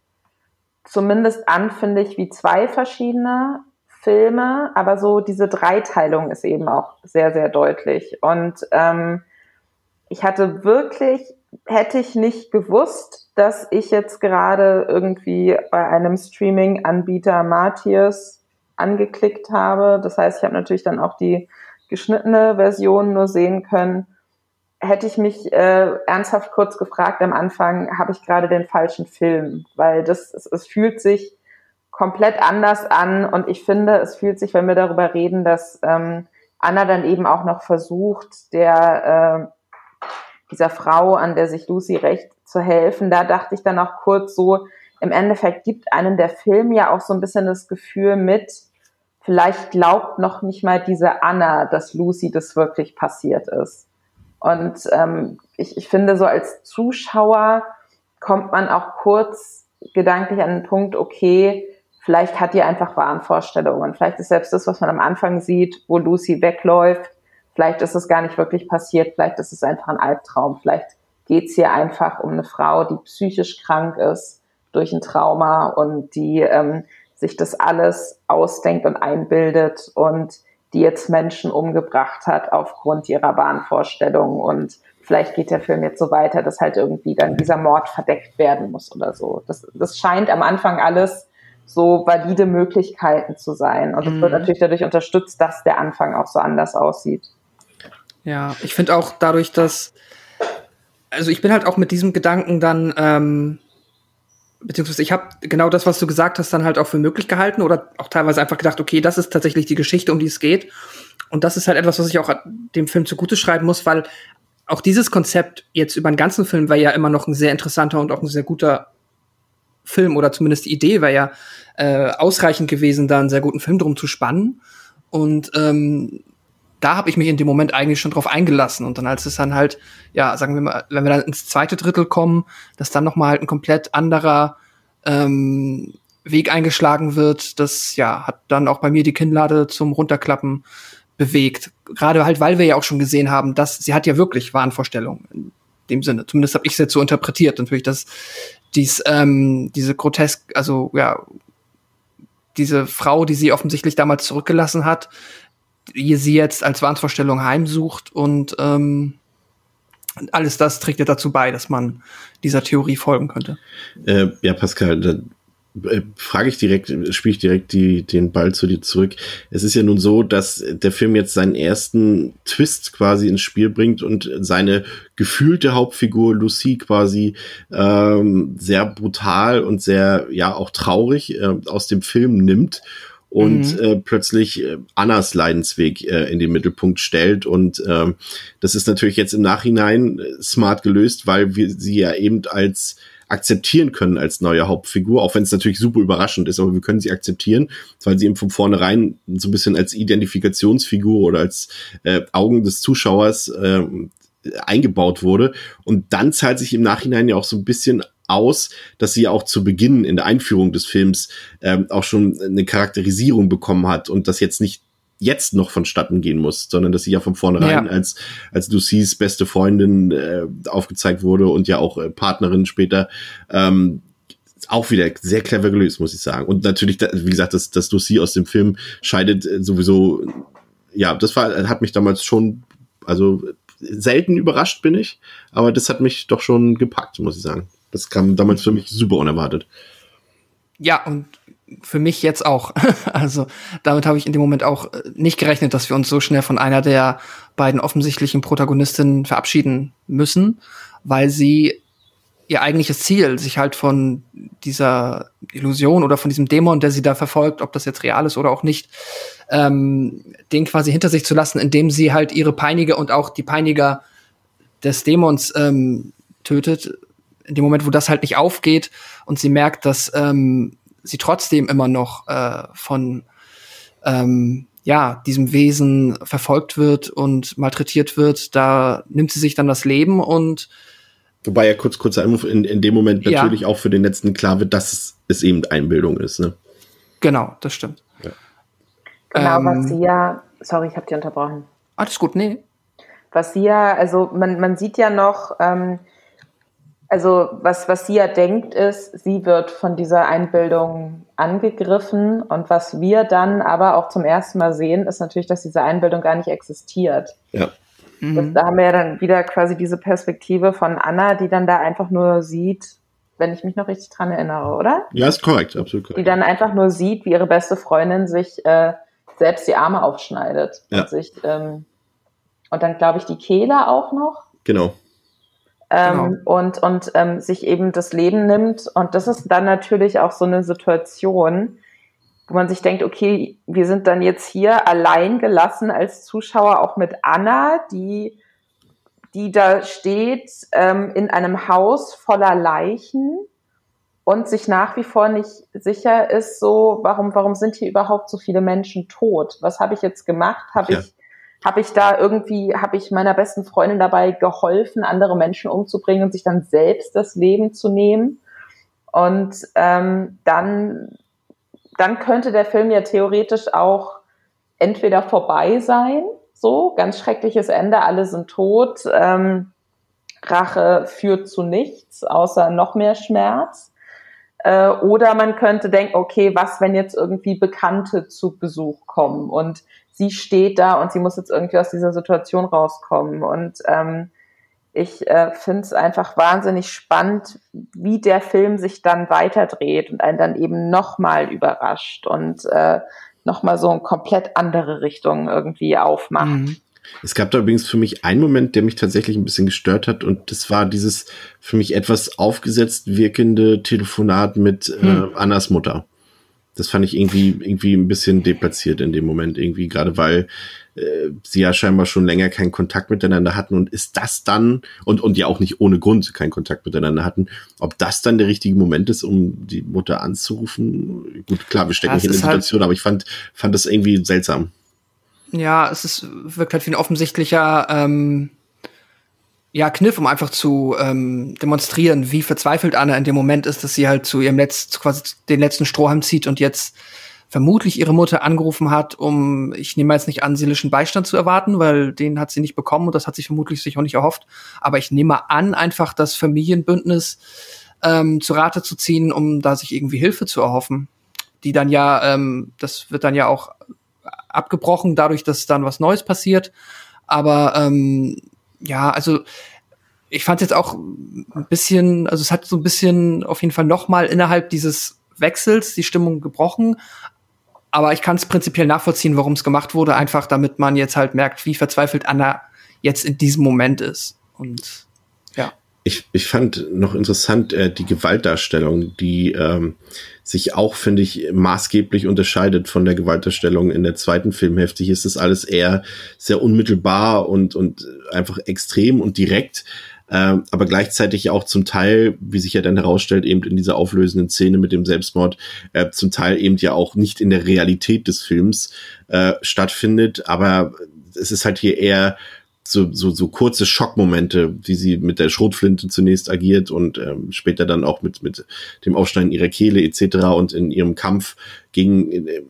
zumindest an, finde ich, wie zwei verschiedene Filme, aber so diese Dreiteilung ist eben auch sehr, sehr deutlich. Und ähm, ich hatte wirklich, hätte ich nicht gewusst, dass ich jetzt gerade irgendwie bei einem Streaming-Anbieter Matthias angeklickt habe. Das heißt, ich habe natürlich dann auch die geschnittene Version nur sehen können. Hätte ich mich äh, ernsthaft kurz gefragt am Anfang, habe ich gerade den falschen Film? Weil das, es, es fühlt sich komplett anders an und ich finde, es fühlt sich, wenn wir darüber reden, dass ähm, Anna dann eben auch noch versucht, der äh, dieser Frau, an der sich Lucy recht zu helfen, da dachte ich dann auch kurz so, im Endeffekt gibt einem der Film ja auch so ein bisschen das Gefühl mit, vielleicht glaubt noch nicht mal diese Anna, dass Lucy das wirklich passiert ist. Und ähm, ich, ich finde, so als Zuschauer kommt man auch kurz gedanklich an den Punkt, okay, Vielleicht hat die einfach Wahnvorstellungen. Vielleicht ist selbst das, was man am Anfang sieht, wo Lucy wegläuft, vielleicht ist es gar nicht wirklich passiert, vielleicht ist es einfach ein Albtraum, vielleicht geht es hier einfach um eine Frau, die psychisch krank ist durch ein Trauma und die ähm, sich das alles ausdenkt und einbildet und die jetzt Menschen umgebracht hat aufgrund ihrer Wahnvorstellungen und vielleicht geht der Film jetzt so weiter, dass halt irgendwie dann dieser Mord verdeckt werden muss oder so. Das, das scheint am Anfang alles so valide Möglichkeiten zu sein. Und es mhm. wird natürlich dadurch unterstützt, dass der Anfang auch so anders aussieht. Ja, ich finde auch dadurch, dass, also ich bin halt auch mit diesem Gedanken dann, ähm, beziehungsweise ich habe genau das, was du gesagt hast, dann halt auch für möglich gehalten oder auch teilweise einfach gedacht, okay, das ist tatsächlich die Geschichte, um die es geht. Und das ist halt etwas, was ich auch dem Film zugute schreiben muss, weil auch dieses Konzept jetzt über den ganzen Film war ja immer noch ein sehr interessanter und auch ein sehr guter Film oder zumindest die Idee wäre ja äh, ausreichend gewesen, da einen sehr guten Film drum zu spannen. Und ähm, da habe ich mich in dem Moment eigentlich schon drauf eingelassen. Und dann, als es dann halt, ja, sagen wir mal, wenn wir dann ins zweite Drittel kommen, dass dann noch mal halt ein komplett anderer ähm, Weg eingeschlagen wird, das ja hat dann auch bei mir die Kinnlade zum Runterklappen bewegt. Gerade halt, weil wir ja auch schon gesehen haben, dass sie hat ja wirklich Wahnvorstellungen in dem Sinne. Zumindest habe ich es jetzt so interpretiert. Natürlich, dass dies, ähm, diese grotesk, also ja, diese Frau, die sie offensichtlich damals zurückgelassen hat, die sie jetzt als Wahnvorstellung heimsucht und ähm, alles das trägt ja dazu bei, dass man dieser Theorie folgen könnte. Äh, ja, Pascal, da äh, frage ich direkt, spiele ich direkt die, den Ball zu dir zurück. Es ist ja nun so, dass der Film jetzt seinen ersten Twist quasi ins Spiel bringt und seine gefühlte Hauptfigur Lucy quasi ähm, sehr brutal und sehr, ja, auch traurig äh, aus dem Film nimmt und mhm. äh, plötzlich äh, Annas Leidensweg äh, in den Mittelpunkt stellt. Und ähm, das ist natürlich jetzt im Nachhinein äh, smart gelöst, weil wir sie ja eben als akzeptieren können als neue Hauptfigur, auch wenn es natürlich super überraschend ist, aber wir können sie akzeptieren, weil sie eben von vornherein so ein bisschen als Identifikationsfigur oder als äh, Augen des Zuschauers äh, eingebaut wurde. Und dann zahlt sich im Nachhinein ja auch so ein bisschen aus, dass sie auch zu Beginn in der Einführung des Films ähm, auch schon eine Charakterisierung bekommen hat und das jetzt nicht jetzt noch vonstatten gehen muss, sondern dass sie ja von vornherein ja. als, als Lucys beste Freundin äh, aufgezeigt wurde und ja auch äh, Partnerin später. Ähm, auch wieder sehr clever gelöst, muss ich sagen. Und natürlich, wie gesagt, dass, dass Lucy aus dem Film scheidet äh, sowieso, ja, das war, hat mich damals schon, also selten überrascht bin ich, aber das hat mich doch schon gepackt, muss ich sagen. Das kam damals für mich super unerwartet. Ja, und für mich jetzt auch. also damit habe ich in dem Moment auch äh, nicht gerechnet, dass wir uns so schnell von einer der beiden offensichtlichen Protagonistinnen verabschieden müssen, weil sie ihr eigentliches Ziel, sich halt von dieser Illusion oder von diesem Dämon, der sie da verfolgt, ob das jetzt real ist oder auch nicht, ähm, den quasi hinter sich zu lassen, indem sie halt ihre Peiniger und auch die Peiniger des Dämons ähm, tötet. In dem Moment, wo das halt nicht aufgeht und sie merkt, dass ähm, sie trotzdem immer noch äh, von ähm, ja, diesem Wesen verfolgt wird und malträtiert wird, da nimmt sie sich dann das Leben und Wobei ja kurz, kurzer Einwurf in, in dem Moment natürlich ja. auch für den letzten klar wird, dass es eben Einbildung ist, ne? Genau, das stimmt. Ja. Genau, ähm, was sie ja, sorry, ich habe dich unterbrochen. Alles gut, nee. Was sie ja, also man, man sieht ja noch, ähm, Also was, was sie ja denkt, ist, sie wird von dieser Einbildung angegriffen und was wir dann aber auch zum ersten Mal sehen, ist natürlich, dass diese Einbildung gar nicht existiert. Ja. Das, da haben wir ja dann wieder quasi diese Perspektive von Anna, die dann da einfach nur sieht, wenn ich mich noch richtig dran erinnere, oder? Ja, ist korrekt, absolut Die korrekt. dann einfach nur sieht, wie ihre beste Freundin sich äh, selbst die Arme aufschneidet Ja. und sich ähm, und dann glaube ich die Kehle auch noch Genau. Ähm, und, und ähm, sich eben das Leben nimmt. Und das ist dann natürlich auch so eine Situation, wo man sich denkt, okay, wir sind dann jetzt hier allein gelassen als Zuschauer auch mit Anna, die, die da steht ähm, in einem Haus voller Leichen und sich nach wie vor nicht sicher ist, so, warum, warum sind hier überhaupt so viele Menschen tot? Was habe ich jetzt gemacht? Habe Ja. ich habe ich da irgendwie, habe ich meiner besten Freundin dabei geholfen, andere Menschen umzubringen und sich dann selbst das Leben zu nehmen. Und ähm, dann, dann könnte der Film ja theoretisch auch entweder vorbei sein, so ganz schreckliches Ende, alle sind tot, ähm, Rache führt zu nichts, außer noch mehr Schmerz. Äh, oder man könnte denken, okay, was, wenn jetzt irgendwie Bekannte zu Besuch kommen und sie steht da und sie muss jetzt irgendwie aus dieser Situation rauskommen. Und ähm, ich äh, finde es einfach wahnsinnig spannend, wie der Film sich dann weiterdreht und einen dann eben nochmal überrascht und äh, nochmal so eine komplett andere Richtung irgendwie aufmacht. Mhm. Es gab da übrigens für mich einen Moment, der mich tatsächlich ein bisschen gestört hat und das war dieses für mich etwas aufgesetzt wirkende Telefonat mit Hm. äh, Annas Mutter. Das fand ich irgendwie irgendwie ein bisschen deplatziert in dem Moment irgendwie gerade weil äh, sie ja scheinbar schon länger keinen Kontakt miteinander hatten und ist das dann und und ja auch nicht ohne Grund keinen Kontakt miteinander hatten, ob das dann der richtige Moment ist, um die Mutter anzurufen? Gut, klar, wir stecken Ja, hier in der halt- Situation, aber ich fand fand das irgendwie seltsam. Ja, es ist, wirkt halt wie ein offensichtlicher ähm, ja, Kniff, um einfach zu ähm, demonstrieren, wie verzweifelt Anna in dem Moment ist, dass sie halt zu ihrem letzten, quasi den letzten Strohhalm zieht und jetzt vermutlich ihre Mutter angerufen hat, um, ich nehme jetzt nicht an, seelischen Beistand zu erwarten, weil den hat sie nicht bekommen und das hat sie vermutlich sich auch nicht erhofft. Aber ich nehme an, einfach das Familienbündnis ähm, zu Rate zu ziehen, um da sich irgendwie Hilfe zu erhoffen. Die dann ja, ähm, das wird dann ja auch abgebrochen, dadurch, dass dann was Neues passiert. Aber ähm, ja, also ich fand jetzt auch ein bisschen, also es hat so ein bisschen auf jeden Fall noch mal innerhalb dieses Wechsels die Stimmung gebrochen. Aber ich kann es prinzipiell nachvollziehen, warum es gemacht wurde, einfach damit man jetzt halt merkt, wie verzweifelt Anna jetzt in diesem Moment ist. Und ja. Ich, ich fand noch interessant äh, die Gewaltdarstellung, die ähm, sich auch, finde ich, maßgeblich unterscheidet von der Gewaltdarstellung in der zweiten Filmhälfte. Hier ist das alles eher sehr unmittelbar und, und einfach extrem und direkt, ähm, aber gleichzeitig auch zum Teil, wie sich ja dann herausstellt, eben in dieser auflösenden Szene mit dem Selbstmord, äh, zum Teil eben ja auch nicht in der Realität des Films äh, stattfindet, aber es ist halt hier eher so, so, so kurze Schockmomente, wie sie mit der Schrotflinte zunächst agiert und ähm, später dann auch mit, mit dem Aufschneiden ihrer Kehle etc. und in ihrem Kampf gegen äh,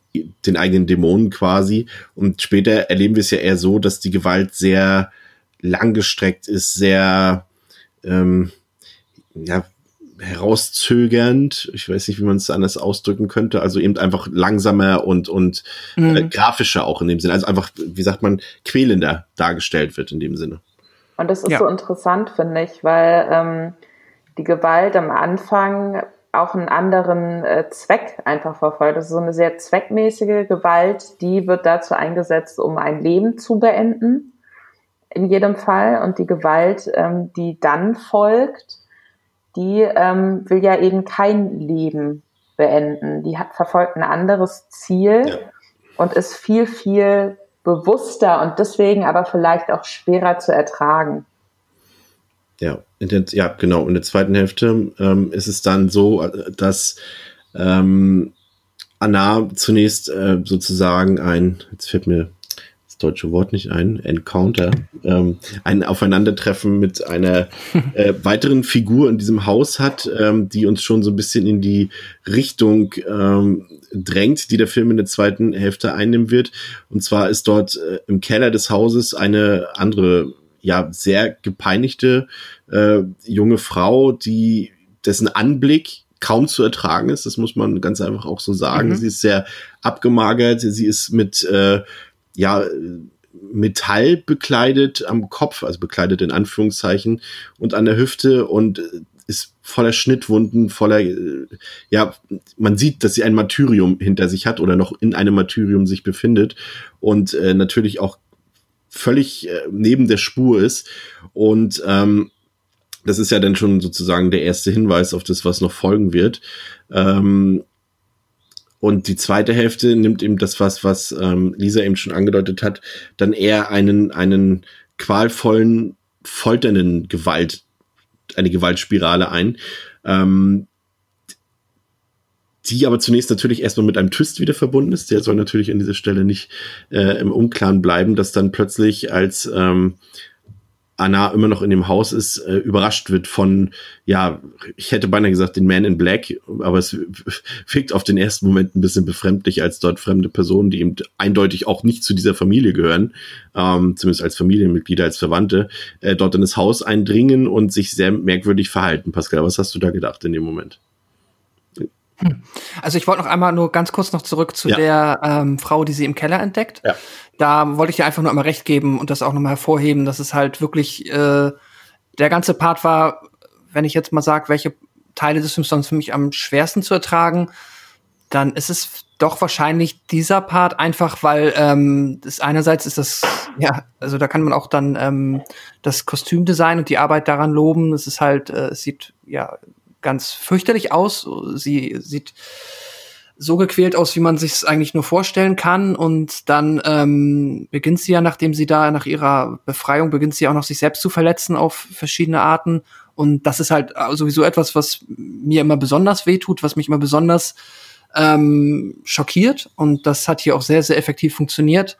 den eigenen Dämonen quasi. Und später erleben wir es ja eher so, dass die Gewalt sehr langgestreckt ist, sehr ähm, ja, herauszögernd. Ich weiß nicht, wie man es anders ausdrücken könnte. Also eben einfach langsamer und, und äh, grafischer auch in dem Sinne. Also einfach, wie sagt man, quälender dargestellt wird in dem Sinne. Und das ist Ja. so interessant, finde ich, weil ähm, die Gewalt am Anfang auch einen anderen äh, Zweck einfach verfolgt. Das ist so eine sehr zweckmäßige Gewalt, die wird dazu eingesetzt, um ein Leben zu beenden, in jedem Fall. Und die Gewalt, ähm, die dann folgt, die ähm, will ja eben kein Leben beenden. Die hat verfolgt ein anderes Ziel Ja. und ist viel, viel bewusster und deswegen aber vielleicht auch schwerer zu ertragen. Ja, in der, ja, genau. In der zweiten Hälfte ähm, ist es dann so, äh, dass ähm, Anna zunächst äh, sozusagen ein, jetzt fällt mir das deutsche Wort nicht ein, Encounter, ähm, ein Aufeinandertreffen mit einer äh, weiteren Figur in diesem Haus hat, ähm, die uns schon so ein bisschen in die Richtung ähm, drängt, die der Film in der zweiten Hälfte einnehmen wird. Und zwar ist dort äh, im Keller des Hauses eine andere ja sehr gepeinigte äh, junge Frau, die dessen Anblick kaum zu ertragen ist. Das muss man ganz einfach auch so sagen. Mhm. Sie ist sehr abgemagert. Sie ist mit äh, ja Metall bekleidet am Kopf, also bekleidet in Anführungszeichen und an der Hüfte und ist voller Schnittwunden, voller, äh, ja, man sieht, dass sie ein Martyrium hinter sich hat oder noch in einem Martyrium sich befindet und äh, natürlich auch völlig äh, neben der Spur ist. Und ähm, das ist ja dann schon sozusagen der erste Hinweis auf das, was noch folgen wird. Ähm, und die zweite Hälfte nimmt eben das, was, was ähm, Lisa eben schon angedeutet hat, dann eher einen, einen qualvollen, folternden Gewalt eine Gewaltspirale ein. Ähm, die aber zunächst natürlich erstmal mit einem Twist wieder verbunden ist. Der soll natürlich an dieser Stelle nicht äh, im Unklaren bleiben, dass dann plötzlich als ähm, Anna immer noch in dem Haus ist, äh, überrascht wird von, ja, ich hätte beinahe gesagt, den Man in Black, aber es wirkt auf den ersten Moment ein bisschen befremdlich, als dort fremde Personen, die eben eindeutig auch nicht zu dieser Familie gehören, ähm, zumindest als Familienmitglieder, als Verwandte, äh, dort in das Haus eindringen und sich sehr merkwürdig verhalten. Pascal, was hast du da gedacht in dem Moment? Hm. Also ich wollte noch einmal nur ganz kurz noch zurück zu ja. der ähm, Frau, die sie im Keller entdeckt. Ja. Da wollte ich dir einfach nur einmal recht geben und das auch nochmal hervorheben, dass es halt wirklich äh, der ganze Part war, wenn ich jetzt mal sage, welche Teile des Films sonst für mich am schwersten zu ertragen, dann ist es doch wahrscheinlich dieser Part einfach, weil ähm, das einerseits ist das, ja, also da kann man auch dann ähm, das Kostümdesign und die Arbeit daran loben. Es ist halt, äh, es sieht ja ganz fürchterlich aus. Sie sieht so gequält aus, wie man sich es eigentlich nur vorstellen kann. Und dann ähm, beginnt sie ja, nachdem sie da nach ihrer Befreiung beginnt sie auch noch sich selbst zu verletzen auf verschiedene Arten. Und das ist halt sowieso etwas, was mir immer besonders wehtut, was mich immer besonders ähm, schockiert. Und das hat hier auch sehr, sehr effektiv funktioniert.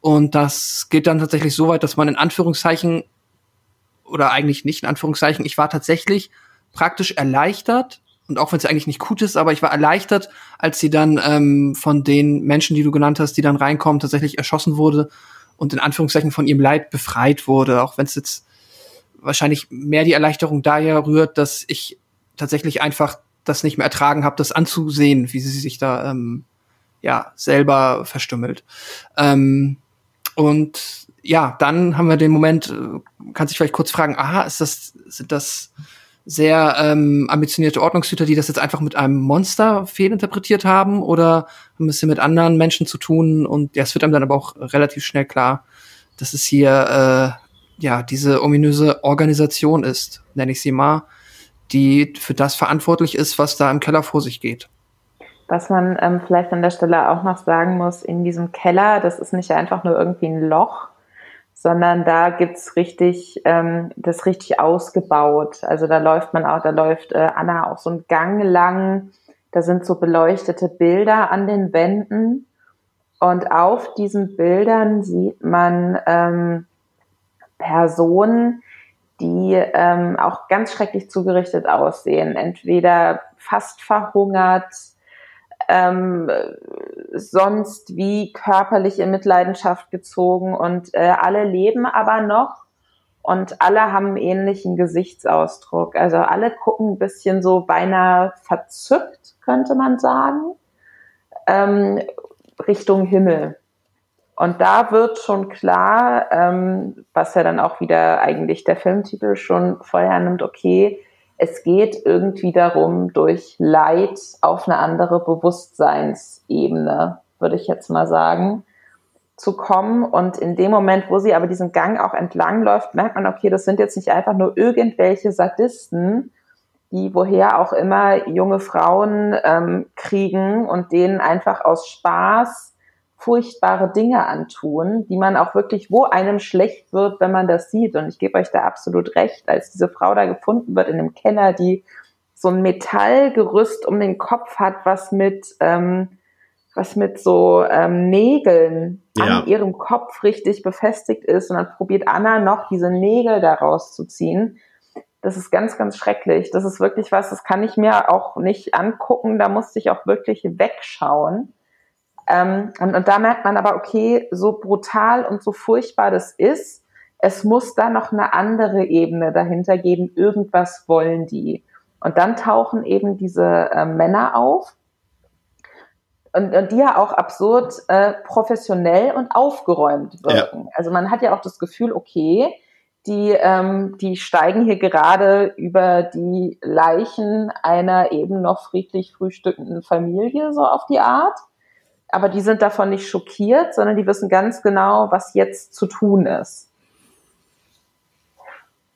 Und das geht dann tatsächlich so weit, dass man in Anführungszeichen oder eigentlich nicht in Anführungszeichen, ich war tatsächlich praktisch erleichtert, und auch wenn es eigentlich nicht gut ist, aber ich war erleichtert, als sie dann ähm, von den Menschen, die du genannt hast, die dann reinkommen, tatsächlich erschossen wurde und in Anführungszeichen von ihrem Leid befreit wurde, auch wenn es jetzt wahrscheinlich mehr die Erleichterung daher rührt, dass ich tatsächlich einfach das nicht mehr ertragen habe, das anzusehen, wie sie sich da ähm, ja selber verstümmelt. Ähm, und ja, dann haben wir den Moment, äh, kann sich vielleicht kurz fragen, aha, ist das, sind das sehr ähm, ambitionierte Ordnungshüter, die das jetzt einfach mit einem Monster fehlinterpretiert haben oder haben es hier mit anderen Menschen zu tun und ja, es wird einem dann aber auch relativ schnell klar, dass es hier äh, ja diese ominöse Organisation ist, nenne ich sie mal, die für das verantwortlich ist, was da im Keller vor sich geht. Was man ähm, vielleicht an der Stelle auch noch sagen muss, in diesem Keller, das ist nicht einfach nur irgendwie ein Loch, sondern da gibt's richtig, ähm, das richtig ausgebaut. Also da läuft man auch, da läuft äh, Anna auch so einen Gang lang. Da sind so beleuchtete Bilder an den Wänden. Und auf diesen Bildern sieht man ähm, Personen, die ähm, auch ganz schrecklich zugerichtet aussehen. Entweder fast verhungert, ähm, sonst wie körperlich in Mitleidenschaft gezogen und äh, alle leben aber noch und alle haben einen ähnlichen Gesichtsausdruck. Also alle gucken ein bisschen so beinahe verzückt, könnte man sagen, ähm, Richtung Himmel. Und da wird schon klar, ähm, was ja dann auch wieder eigentlich der Filmtitel schon vorher nimmt, okay, es geht irgendwie darum, durch Leid auf eine andere Bewusstseinsebene, würde ich jetzt mal sagen, zu kommen. Und in dem Moment, wo sie aber diesen Gang auch entlang läuft, merkt man, okay, das sind jetzt nicht einfach nur irgendwelche Sadisten, die woher auch immer junge Frauen ähm, kriegen und denen einfach aus Spaß furchtbare Dinge antun, die man auch wirklich, wo einem schlecht wird, wenn man das sieht. Und ich gebe euch da absolut recht, als diese Frau da gefunden wird in dem Keller, die so ein Metallgerüst um den Kopf hat, was mit, ähm, was mit so ähm, Nägeln ja. an ihrem Kopf richtig befestigt ist. Und dann probiert Anna noch diese Nägel daraus zu ziehen. Das ist ganz, ganz schrecklich. Das ist wirklich was, das kann ich mir auch nicht angucken. Da musste ich auch wirklich wegschauen. Ähm, und, und da merkt man aber, okay, so brutal und so furchtbar das ist, es muss da noch eine andere Ebene dahinter geben, irgendwas wollen die. Und dann tauchen eben diese äh, Männer auf, und, und die ja auch absurd äh, professionell und aufgeräumt wirken. Ja. Also man hat ja auch das Gefühl, okay, die, ähm, die steigen hier gerade über die Leichen einer eben noch friedlich frühstückenden Familie, so auf die Art. Aber die sind davon nicht schockiert, sondern die wissen ganz genau, was jetzt zu tun ist.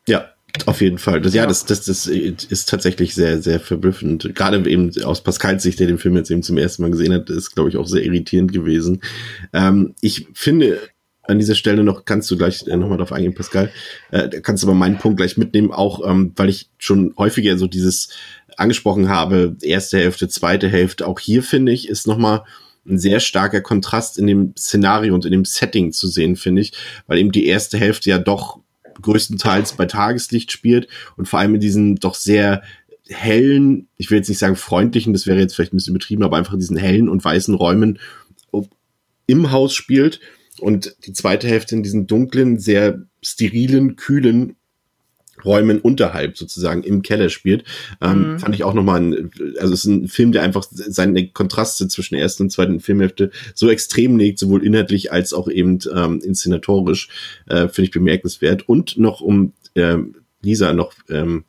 Ja, auf jeden Fall. Das, ja, das, das, das ist tatsächlich sehr, sehr verblüffend. Gerade eben aus Pascals Sicht, der den Film jetzt eben zum ersten Mal gesehen hat, ist, glaube ich, auch sehr irritierend gewesen. Ähm, ich finde, an dieser Stelle noch, kannst du gleich äh, nochmal drauf eingehen, Pascal, äh, kannst du aber meinen Punkt gleich mitnehmen, auch ähm, weil ich schon häufiger so dieses angesprochen habe, erste Hälfte, zweite Hälfte, auch hier finde ich, ist nochmal ein sehr starker Kontrast in dem Szenario und in dem Setting zu sehen, finde ich, weil eben die erste Hälfte ja doch größtenteils bei Tageslicht spielt und vor allem in diesen doch sehr hellen, ich will jetzt nicht sagen freundlichen, das wäre jetzt vielleicht ein bisschen betrieben, aber einfach in diesen hellen und weißen Räumen im Haus spielt und die zweite Hälfte in diesen dunklen, sehr sterilen, kühlen Räumen unterhalb sozusagen im Keller spielt, ähm, mhm. fand ich auch nochmal ein, also es ist ein Film, der einfach seine Kontraste zwischen der ersten und zweiten Filmhälfte so extrem legt, sowohl inhaltlich als auch eben ähm, inszenatorisch, äh, finde ich bemerkenswert. Und noch um ähm, Lisa noch ähm,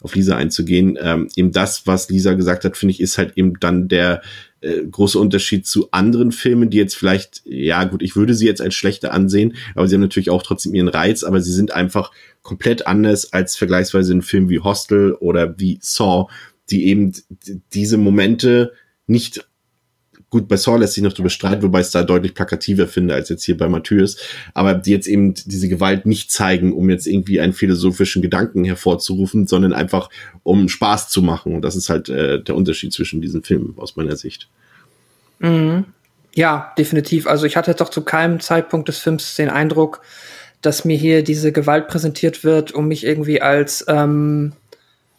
auf Lisa einzugehen, ähm, eben das, was Lisa gesagt hat, finde ich, ist halt eben dann der äh, große Unterschied zu anderen Filmen, die jetzt vielleicht, ja gut, ich würde sie jetzt als schlechter ansehen, aber sie haben natürlich auch trotzdem ihren Reiz, aber sie sind einfach komplett anders als vergleichsweise ein Film wie Hostel oder wie Saw, die eben diese Momente nicht Gut, bei Saw lässt sich noch drüber streiten, wobei ich es da deutlich plakativer finde als jetzt hier bei Matthäus. Aber die jetzt eben diese Gewalt nicht zeigen, um jetzt irgendwie einen philosophischen Gedanken hervorzurufen, sondern einfach um Spaß zu machen. Und das ist halt äh, der Unterschied zwischen diesen Filmen aus meiner Sicht. Mhm. Ja, definitiv. Also ich hatte doch zu keinem Zeitpunkt des Films den Eindruck, dass mir hier diese Gewalt präsentiert wird, um mich irgendwie als ähm,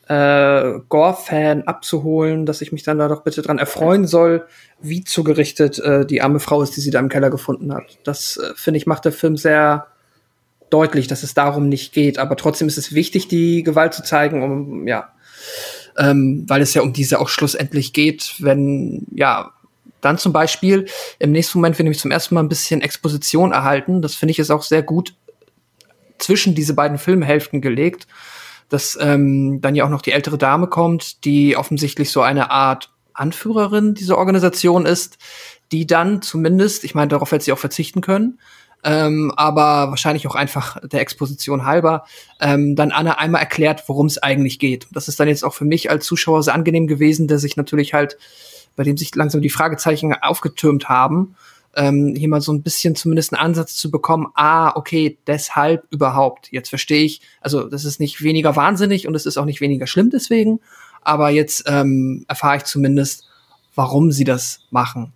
äh, Gore-Fan abzuholen, dass ich mich dann da doch bitte dran erfreuen soll, wie zugerichtet äh, die arme Frau ist, die sie da im Keller gefunden hat. Das, äh, finde ich, macht der Film sehr deutlich, dass es darum nicht geht. Aber trotzdem ist es wichtig, die Gewalt zu zeigen, um, ja, ähm, weil es ja um diese auch schlussendlich geht, wenn, ja, dann zum Beispiel im nächsten Moment wir nämlich zum ersten Mal ein bisschen Exposition erhalten. Das finde ich ist auch sehr gut zwischen diese beiden Filmhälften gelegt dass ähm, dann ja auch noch die ältere Dame kommt, die offensichtlich so eine Art Anführerin dieser Organisation ist, die dann zumindest, ich meine, darauf hätte sie auch verzichten können, ähm, aber wahrscheinlich auch einfach der Exposition halber, ähm, dann Anna einmal erklärt, worum es eigentlich geht. Das ist dann jetzt auch für mich als Zuschauer sehr angenehm gewesen, dass ich natürlich halt, bei dem sich langsam die Fragezeichen aufgetürmt haben, ähm, hier mal so ein bisschen zumindest einen Ansatz zu bekommen, ah, okay, deshalb überhaupt. Jetzt verstehe ich, also das ist nicht weniger wahnsinnig und es ist auch nicht weniger schlimm deswegen, aber jetzt ähm, erfahre ich zumindest, warum sie das machen.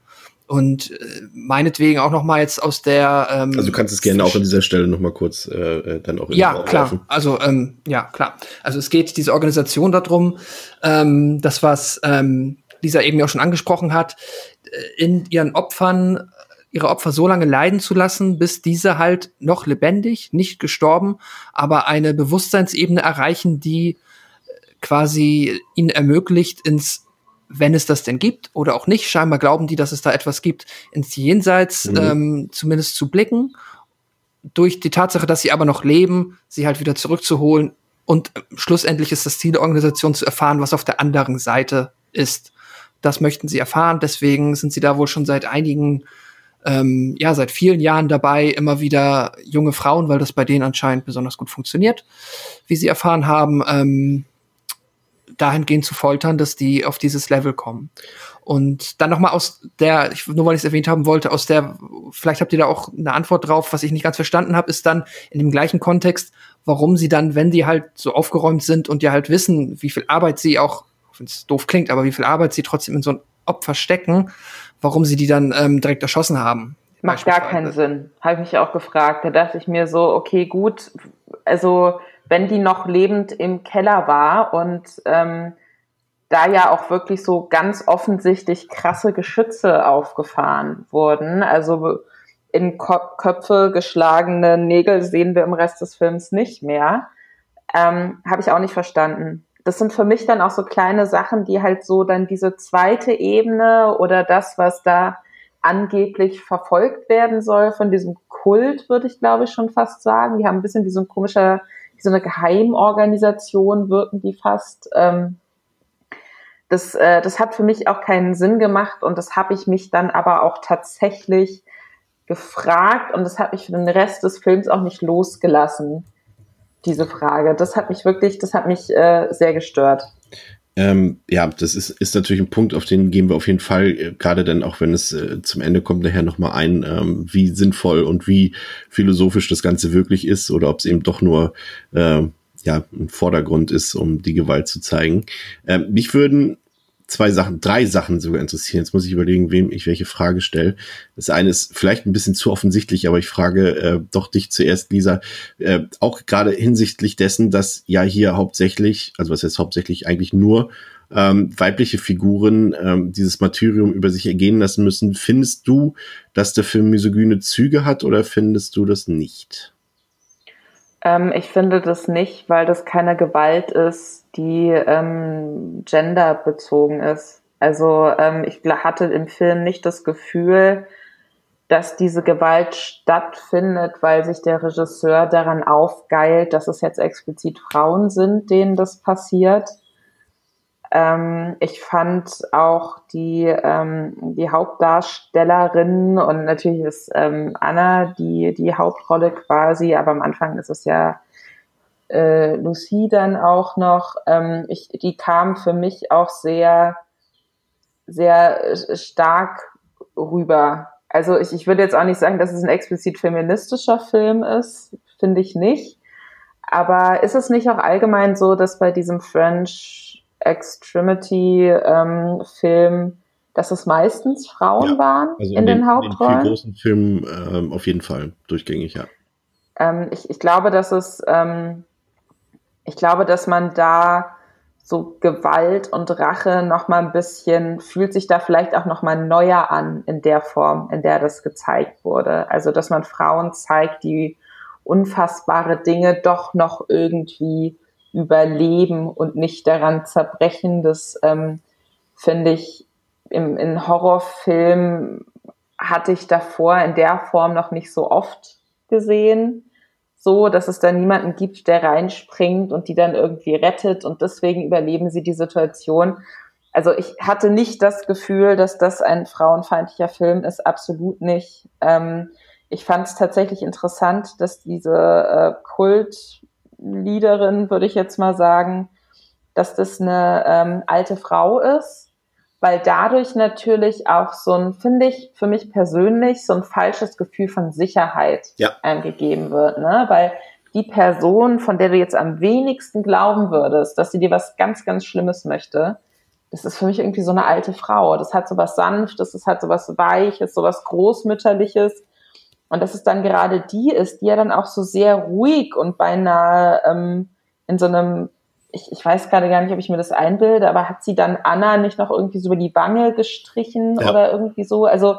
Und äh, meinetwegen auch noch mal jetzt aus der ähm, Also du kannst es gerne auch an dieser Stelle noch mal kurz äh, dann auch Ja, klar. Also ähm, ja, klar. Also es geht diese Organisation darum, ähm, das was ähm, Lisa eben ja auch schon angesprochen hat, äh, in ihren Opfern ihre Opfer so lange leiden zu lassen, bis diese halt noch lebendig, nicht gestorben, aber eine Bewusstseinsebene erreichen, die äh, quasi ihnen ermöglicht, ins, wenn es das denn gibt oder auch nicht, scheinbar glauben die, dass es da etwas gibt, ins Jenseits mhm. ähm, zumindest zu blicken. Durch die Tatsache, dass sie aber noch leben, sie halt wieder zurückzuholen und äh, schlussendlich ist das Ziel der Organisation zu erfahren, was auf der anderen Seite ist. Das möchten sie erfahren, deswegen sind sie da wohl schon seit einigen ähm, ja seit vielen Jahren dabei, immer wieder junge Frauen, weil das bei denen anscheinend besonders gut funktioniert, wie sie erfahren haben, ähm, dahingehend zu foltern, dass die auf dieses Level kommen. Und dann noch mal aus der, nur weil ich es erwähnt haben wollte, aus der, vielleicht habt ihr da auch eine Antwort drauf, was ich nicht ganz verstanden habe, ist dann in dem gleichen Kontext, warum sie dann, wenn die halt so aufgeräumt sind und ja halt wissen, wie viel Arbeit sie auch, wenn es doof klingt, aber wie viel Arbeit sie trotzdem in so ein Opfer stecken, warum sie die dann ähm, direkt erschossen haben. Macht gar keinen Sinn. Habe ich mich auch gefragt. Da dachte ich mir so, okay, gut, also wenn die noch lebend im Keller war und ähm, da ja auch wirklich so ganz offensichtlich krasse Geschütze aufgefahren wurden. Also in Köpfe geschlagene Nägel sehen wir im Rest des Films nicht mehr. Ähm, Habe ich auch nicht verstanden. Das sind für mich dann auch so kleine Sachen, die halt so dann diese zweite Ebene oder das, was da angeblich verfolgt werden soll von diesem Kult, würde ich glaube ich schon fast sagen. Die haben ein bisschen wie so ein komischer, wie so eine Geheimorganisation wirken die fast. Ähm, das, äh, das hat für mich auch keinen Sinn gemacht und das habe ich mich dann aber auch tatsächlich gefragt und das hat mich für den Rest des Films auch nicht losgelassen, diese Frage. Das hat mich wirklich, das hat mich äh, sehr gestört. Ähm, ja, das ist, ist natürlich ein Punkt, auf den gehen wir auf jeden Fall, äh, gerade dann auch wenn es äh, zum Ende kommt, nachher nochmal ein, ähm, wie sinnvoll und wie philosophisch das Ganze wirklich ist oder ob es eben doch nur äh, ja, ein Vordergrund ist, um die Gewalt zu zeigen. Ähm, mich würden zwei Sachen, drei Sachen sogar interessieren. Jetzt muss ich überlegen, wem ich welche Frage stelle. Das eine ist vielleicht ein bisschen zu offensichtlich, aber ich frage äh, doch dich zuerst, Lisa, äh, auch gerade hinsichtlich dessen, dass ja hier hauptsächlich, also was jetzt hauptsächlich eigentlich nur ähm, weibliche Figuren ähm, dieses Martyrium über sich ergehen lassen müssen. Findest du, dass der Film misogyne Züge hat oder findest du das nicht? Ähm, ich finde das nicht, weil das keine Gewalt ist, die ähm, genderbezogen ist. Also ähm, ich hatte im Film nicht das Gefühl, dass diese Gewalt stattfindet, weil sich der Regisseur daran aufgeilt, dass es jetzt explizit Frauen sind, denen das passiert. Ähm, ich fand auch die, ähm, die Hauptdarstellerin und natürlich ist ähm, Anna die, die Hauptrolle quasi, aber am Anfang ist es ja äh, Lucie dann auch noch. Ähm, ich, die kam für mich auch sehr, sehr stark rüber. Also ich, ich würde jetzt auch nicht sagen, dass es ein explizit feministischer Film ist, finde ich nicht. Aber ist es nicht auch allgemein so, dass bei diesem French Extremity-Film, ähm, dass es meistens Frauen ja, waren also in, in, den, den Hauptrollen. In den großen Filmen ähm, auf jeden Fall durchgängig, ja. Ähm, ich, ich glaube, dass es, ähm, ich glaube, dass man da so Gewalt und Rache noch mal ein bisschen fühlt sich da vielleicht auch noch mal neuer an in der Form, in der das gezeigt wurde. Also dass man Frauen zeigt, die unfassbare Dinge doch noch irgendwie überleben und nicht daran zerbrechen. Das ähm, finde ich im, in Horrorfilmen hatte ich davor in der Form noch nicht so oft gesehen. So, dass es da niemanden gibt, der reinspringt und die dann irgendwie rettet und deswegen überleben sie die Situation. Also ich hatte nicht das Gefühl, dass das ein frauenfeindlicher Film ist, absolut nicht. Ähm, ich fand es tatsächlich interessant, dass diese äh, Kult, Leaderin, würde ich jetzt mal sagen, dass das eine ähm, alte Frau ist, weil dadurch natürlich auch so ein, finde ich, für mich persönlich so ein falsches Gefühl von Sicherheit ja. gegeben wird, ne? Weil die Person, von der du jetzt am wenigsten glauben würdest, dass sie dir was ganz, ganz Schlimmes möchte, das ist für mich irgendwie so eine alte Frau. Das hat so was Sanftes, das hat so was Weiches, so was Großmütterliches. Und dass es dann gerade die ist, die ja dann auch so sehr ruhig und beinahe ähm, in so einem, ich, ich weiß gerade gar nicht, ob ich mir das einbilde, aber hat sie dann Anna nicht noch irgendwie so über die Wange gestrichen ja. oder irgendwie so? Also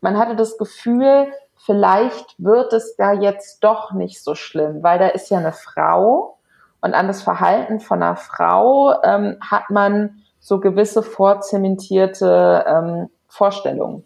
man hatte das Gefühl, vielleicht wird es da jetzt doch nicht so schlimm, weil da ist ja eine Frau und an das Verhalten von einer Frau ähm, hat man so gewisse vorzementierte ähm, Vorstellungen.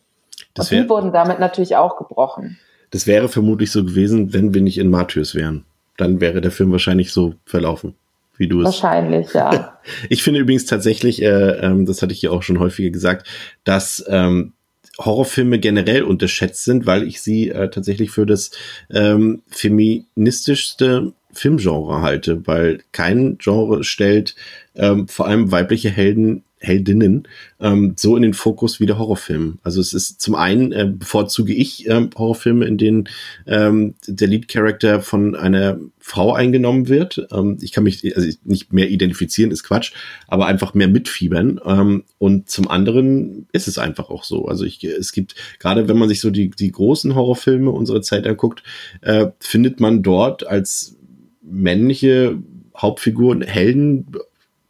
Das und die wurden damit natürlich auch gebrochen. Das wäre vermutlich so gewesen, wenn wir nicht in Martyrs wären. Dann wäre der Film wahrscheinlich so verlaufen, wie du es. Wahrscheinlich, ja. ich finde übrigens tatsächlich, äh, ähm, das hatte ich ja auch schon häufiger gesagt, dass ähm, Horrorfilme generell unterschätzt sind, weil ich sie äh, tatsächlich für das ähm, feministischste Filmgenre halte, weil kein Genre stellt ähm, vor allem weibliche Helden Heldinnen ähm, so in den Fokus wie der Horrorfilm. Also es ist zum einen äh, bevorzuge ich ähm, Horrorfilme, in denen ähm, der Lead Character von einer Frau eingenommen wird. Ähm, ich kann mich also nicht mehr identifizieren, ist Quatsch, aber einfach mehr mitfiebern. Ähm, und zum anderen ist es einfach auch so. Also ich, es gibt gerade, wenn man sich so die die großen Horrorfilme unserer Zeit anguckt, äh, findet man dort als männliche Hauptfiguren Helden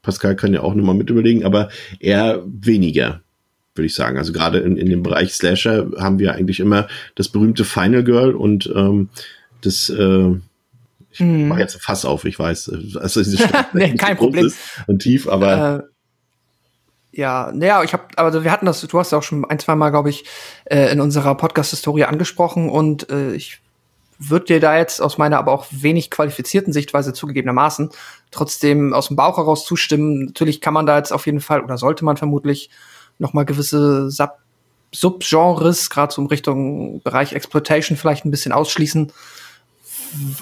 Pascal kann ja auch nochmal mit überlegen, aber eher weniger. würde ich sagen. Also gerade in, in dem Bereich Slasher haben wir eigentlich immer das berühmte Final Girl und ähm, das äh, ich mm. mache jetzt ein Fass auf, ich weiß. Also diese nee, kein Problem. und tief, aber äh, ja, naja, ich habe, also wir hatten das, du hast ja auch schon ein, zwei Mal, glaube ich, äh, in unserer Podcast-Historie angesprochen und äh, ich würde dir da jetzt aus meiner aber auch wenig qualifizierten Sichtweise zugegebenermaßen trotzdem aus dem Bauch heraus zustimmen. Natürlich kann man da jetzt auf jeden Fall oder sollte man vermutlich noch mal gewisse Sub Subgenres, gerade so in Richtung Bereich Exploitation vielleicht ein bisschen ausschließen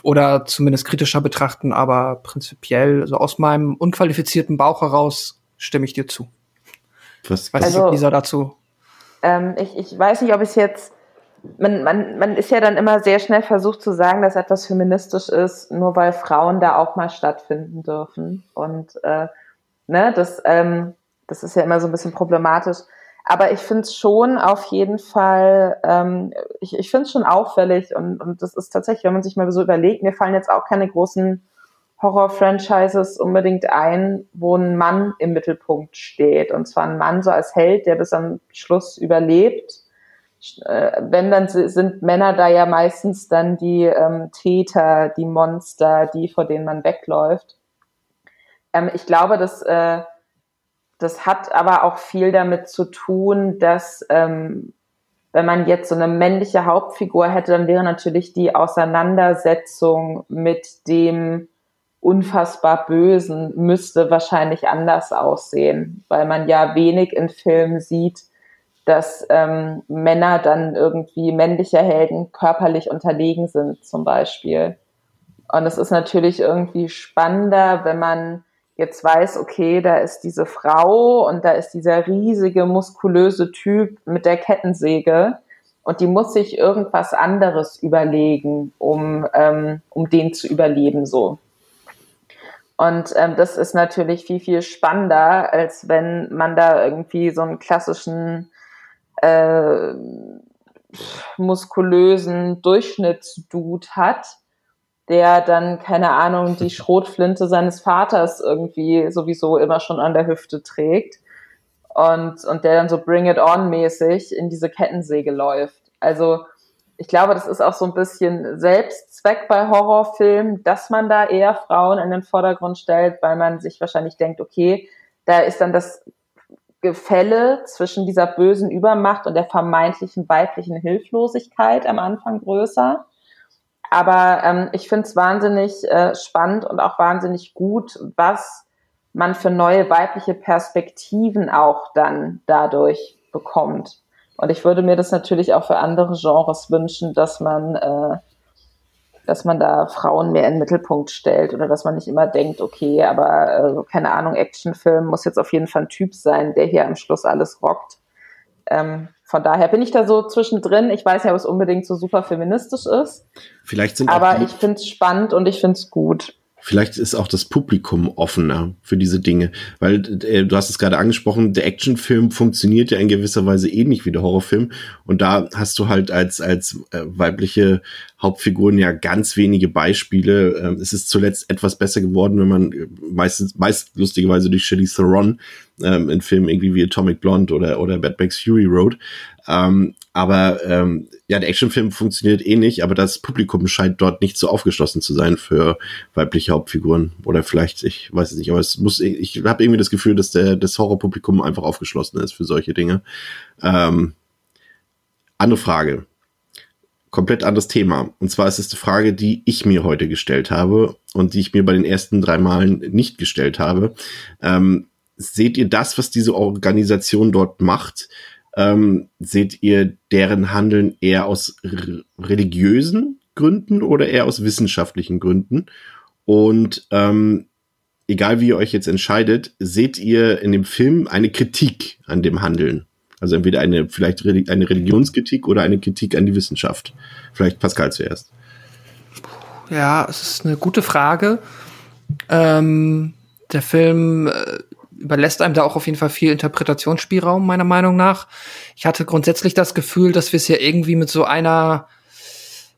oder zumindest kritischer betrachten, aber prinzipiell, also aus meinem unqualifizierten Bauch heraus stimme ich dir zu. Was, weiß also, Lisa dazu. Ähm, ich, ich weiß nicht, ob ich jetzt man, man, man ist ja dann immer sehr schnell versucht zu sagen, dass etwas feministisch ist, nur weil Frauen da auch mal stattfinden dürfen. Und äh, ne, das, ähm, das ist ja immer so ein bisschen problematisch. Aber ich finde es schon auf jeden Fall, ähm, ich, ich finde es schon auffällig und, und das ist tatsächlich, wenn man sich mal so überlegt, mir fallen jetzt auch keine großen Horror-Franchises unbedingt ein, wo ein Mann im Mittelpunkt steht. Und zwar ein Mann so als Held, der bis am Schluss überlebt wenn dann sind Männer da ja meistens dann die ähm, Täter, die Monster, die vor denen man wegläuft. Ähm, ich glaube, dass äh, das hat aber auch viel damit zu tun, dass ähm, wenn man jetzt so eine männliche Hauptfigur hätte, dann wäre natürlich die Auseinandersetzung mit dem unfassbar Bösen müsste wahrscheinlich anders aussehen, weil man ja wenig in Filmen sieht, dass ähm, Männer dann irgendwie männliche Helden körperlich unterlegen sind zum Beispiel. Und es ist natürlich irgendwie spannender, wenn man jetzt weiß, okay, da ist diese Frau und da ist dieser riesige, muskulöse Typ mit der Kettensäge und die muss sich irgendwas anderes überlegen, um, ähm, um den zu überleben so. Und ähm, das ist natürlich viel, viel spannender, als wenn man da irgendwie so einen klassischen äh, muskulösen Durchschnittsdude hat, der dann, keine Ahnung, die Schrotflinte seines Vaters irgendwie sowieso immer schon an der Hüfte trägt und, und der dann so Bring It On mäßig in diese Kettensäge läuft. Also ich glaube, das ist auch so ein bisschen Selbstzweck bei Horrorfilmen, dass man da eher Frauen in den Vordergrund stellt, weil man sich wahrscheinlich denkt, okay, da ist dann das Gefälle zwischen dieser bösen Übermacht und der vermeintlichen weiblichen Hilflosigkeit am Anfang größer. Aber ähm, ich finde es wahnsinnig äh, spannend und auch wahnsinnig gut, was man für neue weibliche Perspektiven auch dann dadurch bekommt. Und ich würde mir das natürlich auch für andere Genres wünschen, dass man äh, dass man da Frauen mehr in den Mittelpunkt stellt oder dass man nicht immer denkt, okay, aber äh, keine Ahnung, Actionfilm muss jetzt auf jeden Fall ein Typ sein, der hier am Schluss alles rockt. Ähm, von daher bin ich da so zwischendrin. Ich weiß ja, ob es unbedingt so super feministisch ist. Vielleicht sind aber ich finde es spannend und ich finde es gut. Vielleicht ist auch das Publikum offener für diese Dinge, weil äh, du hast es gerade angesprochen, der Actionfilm funktioniert ja in gewisser Weise ähnlich wie der Horrorfilm und da hast du halt als als äh, weibliche Hauptfiguren ja ganz wenige Beispiele. Ähm, es ist zuletzt etwas besser geworden, wenn man äh, meistens meist lustigerweise durch Shelley Theron ähm, in Filmen irgendwie wie Atomic Blonde oder oder Bad Bags Fury Road. Ähm, aber ähm, ja, der Actionfilm funktioniert eh nicht, aber das Publikum scheint dort nicht so aufgeschlossen zu sein für weibliche Hauptfiguren. Oder vielleicht, ich weiß es nicht, aber es muss, ich habe irgendwie das Gefühl, dass der das Horrorpublikum einfach aufgeschlossen ist für solche Dinge. Ähm, andere Frage. Komplett anderes Thema. Und zwar ist es die Frage, die ich mir heute gestellt habe und die ich mir bei den ersten drei Malen nicht gestellt habe. Ähm, seht ihr das, was diese Organisation dort macht, ähm, seht ihr deren Handeln eher aus religiösen Gründen oder eher aus wissenschaftlichen Gründen? Und ähm, egal wie ihr euch jetzt entscheidet, seht ihr in dem Film eine Kritik an dem Handeln? Also entweder eine, vielleicht eine Religionskritik oder eine Kritik an die Wissenschaft. Vielleicht Pascal zuerst. Ja, es ist eine gute Frage. Ähm, der Film äh, überlässt einem da auch auf jeden Fall viel Interpretationsspielraum, meiner Meinung nach. Ich hatte grundsätzlich das Gefühl, dass wir es ja irgendwie mit so einer,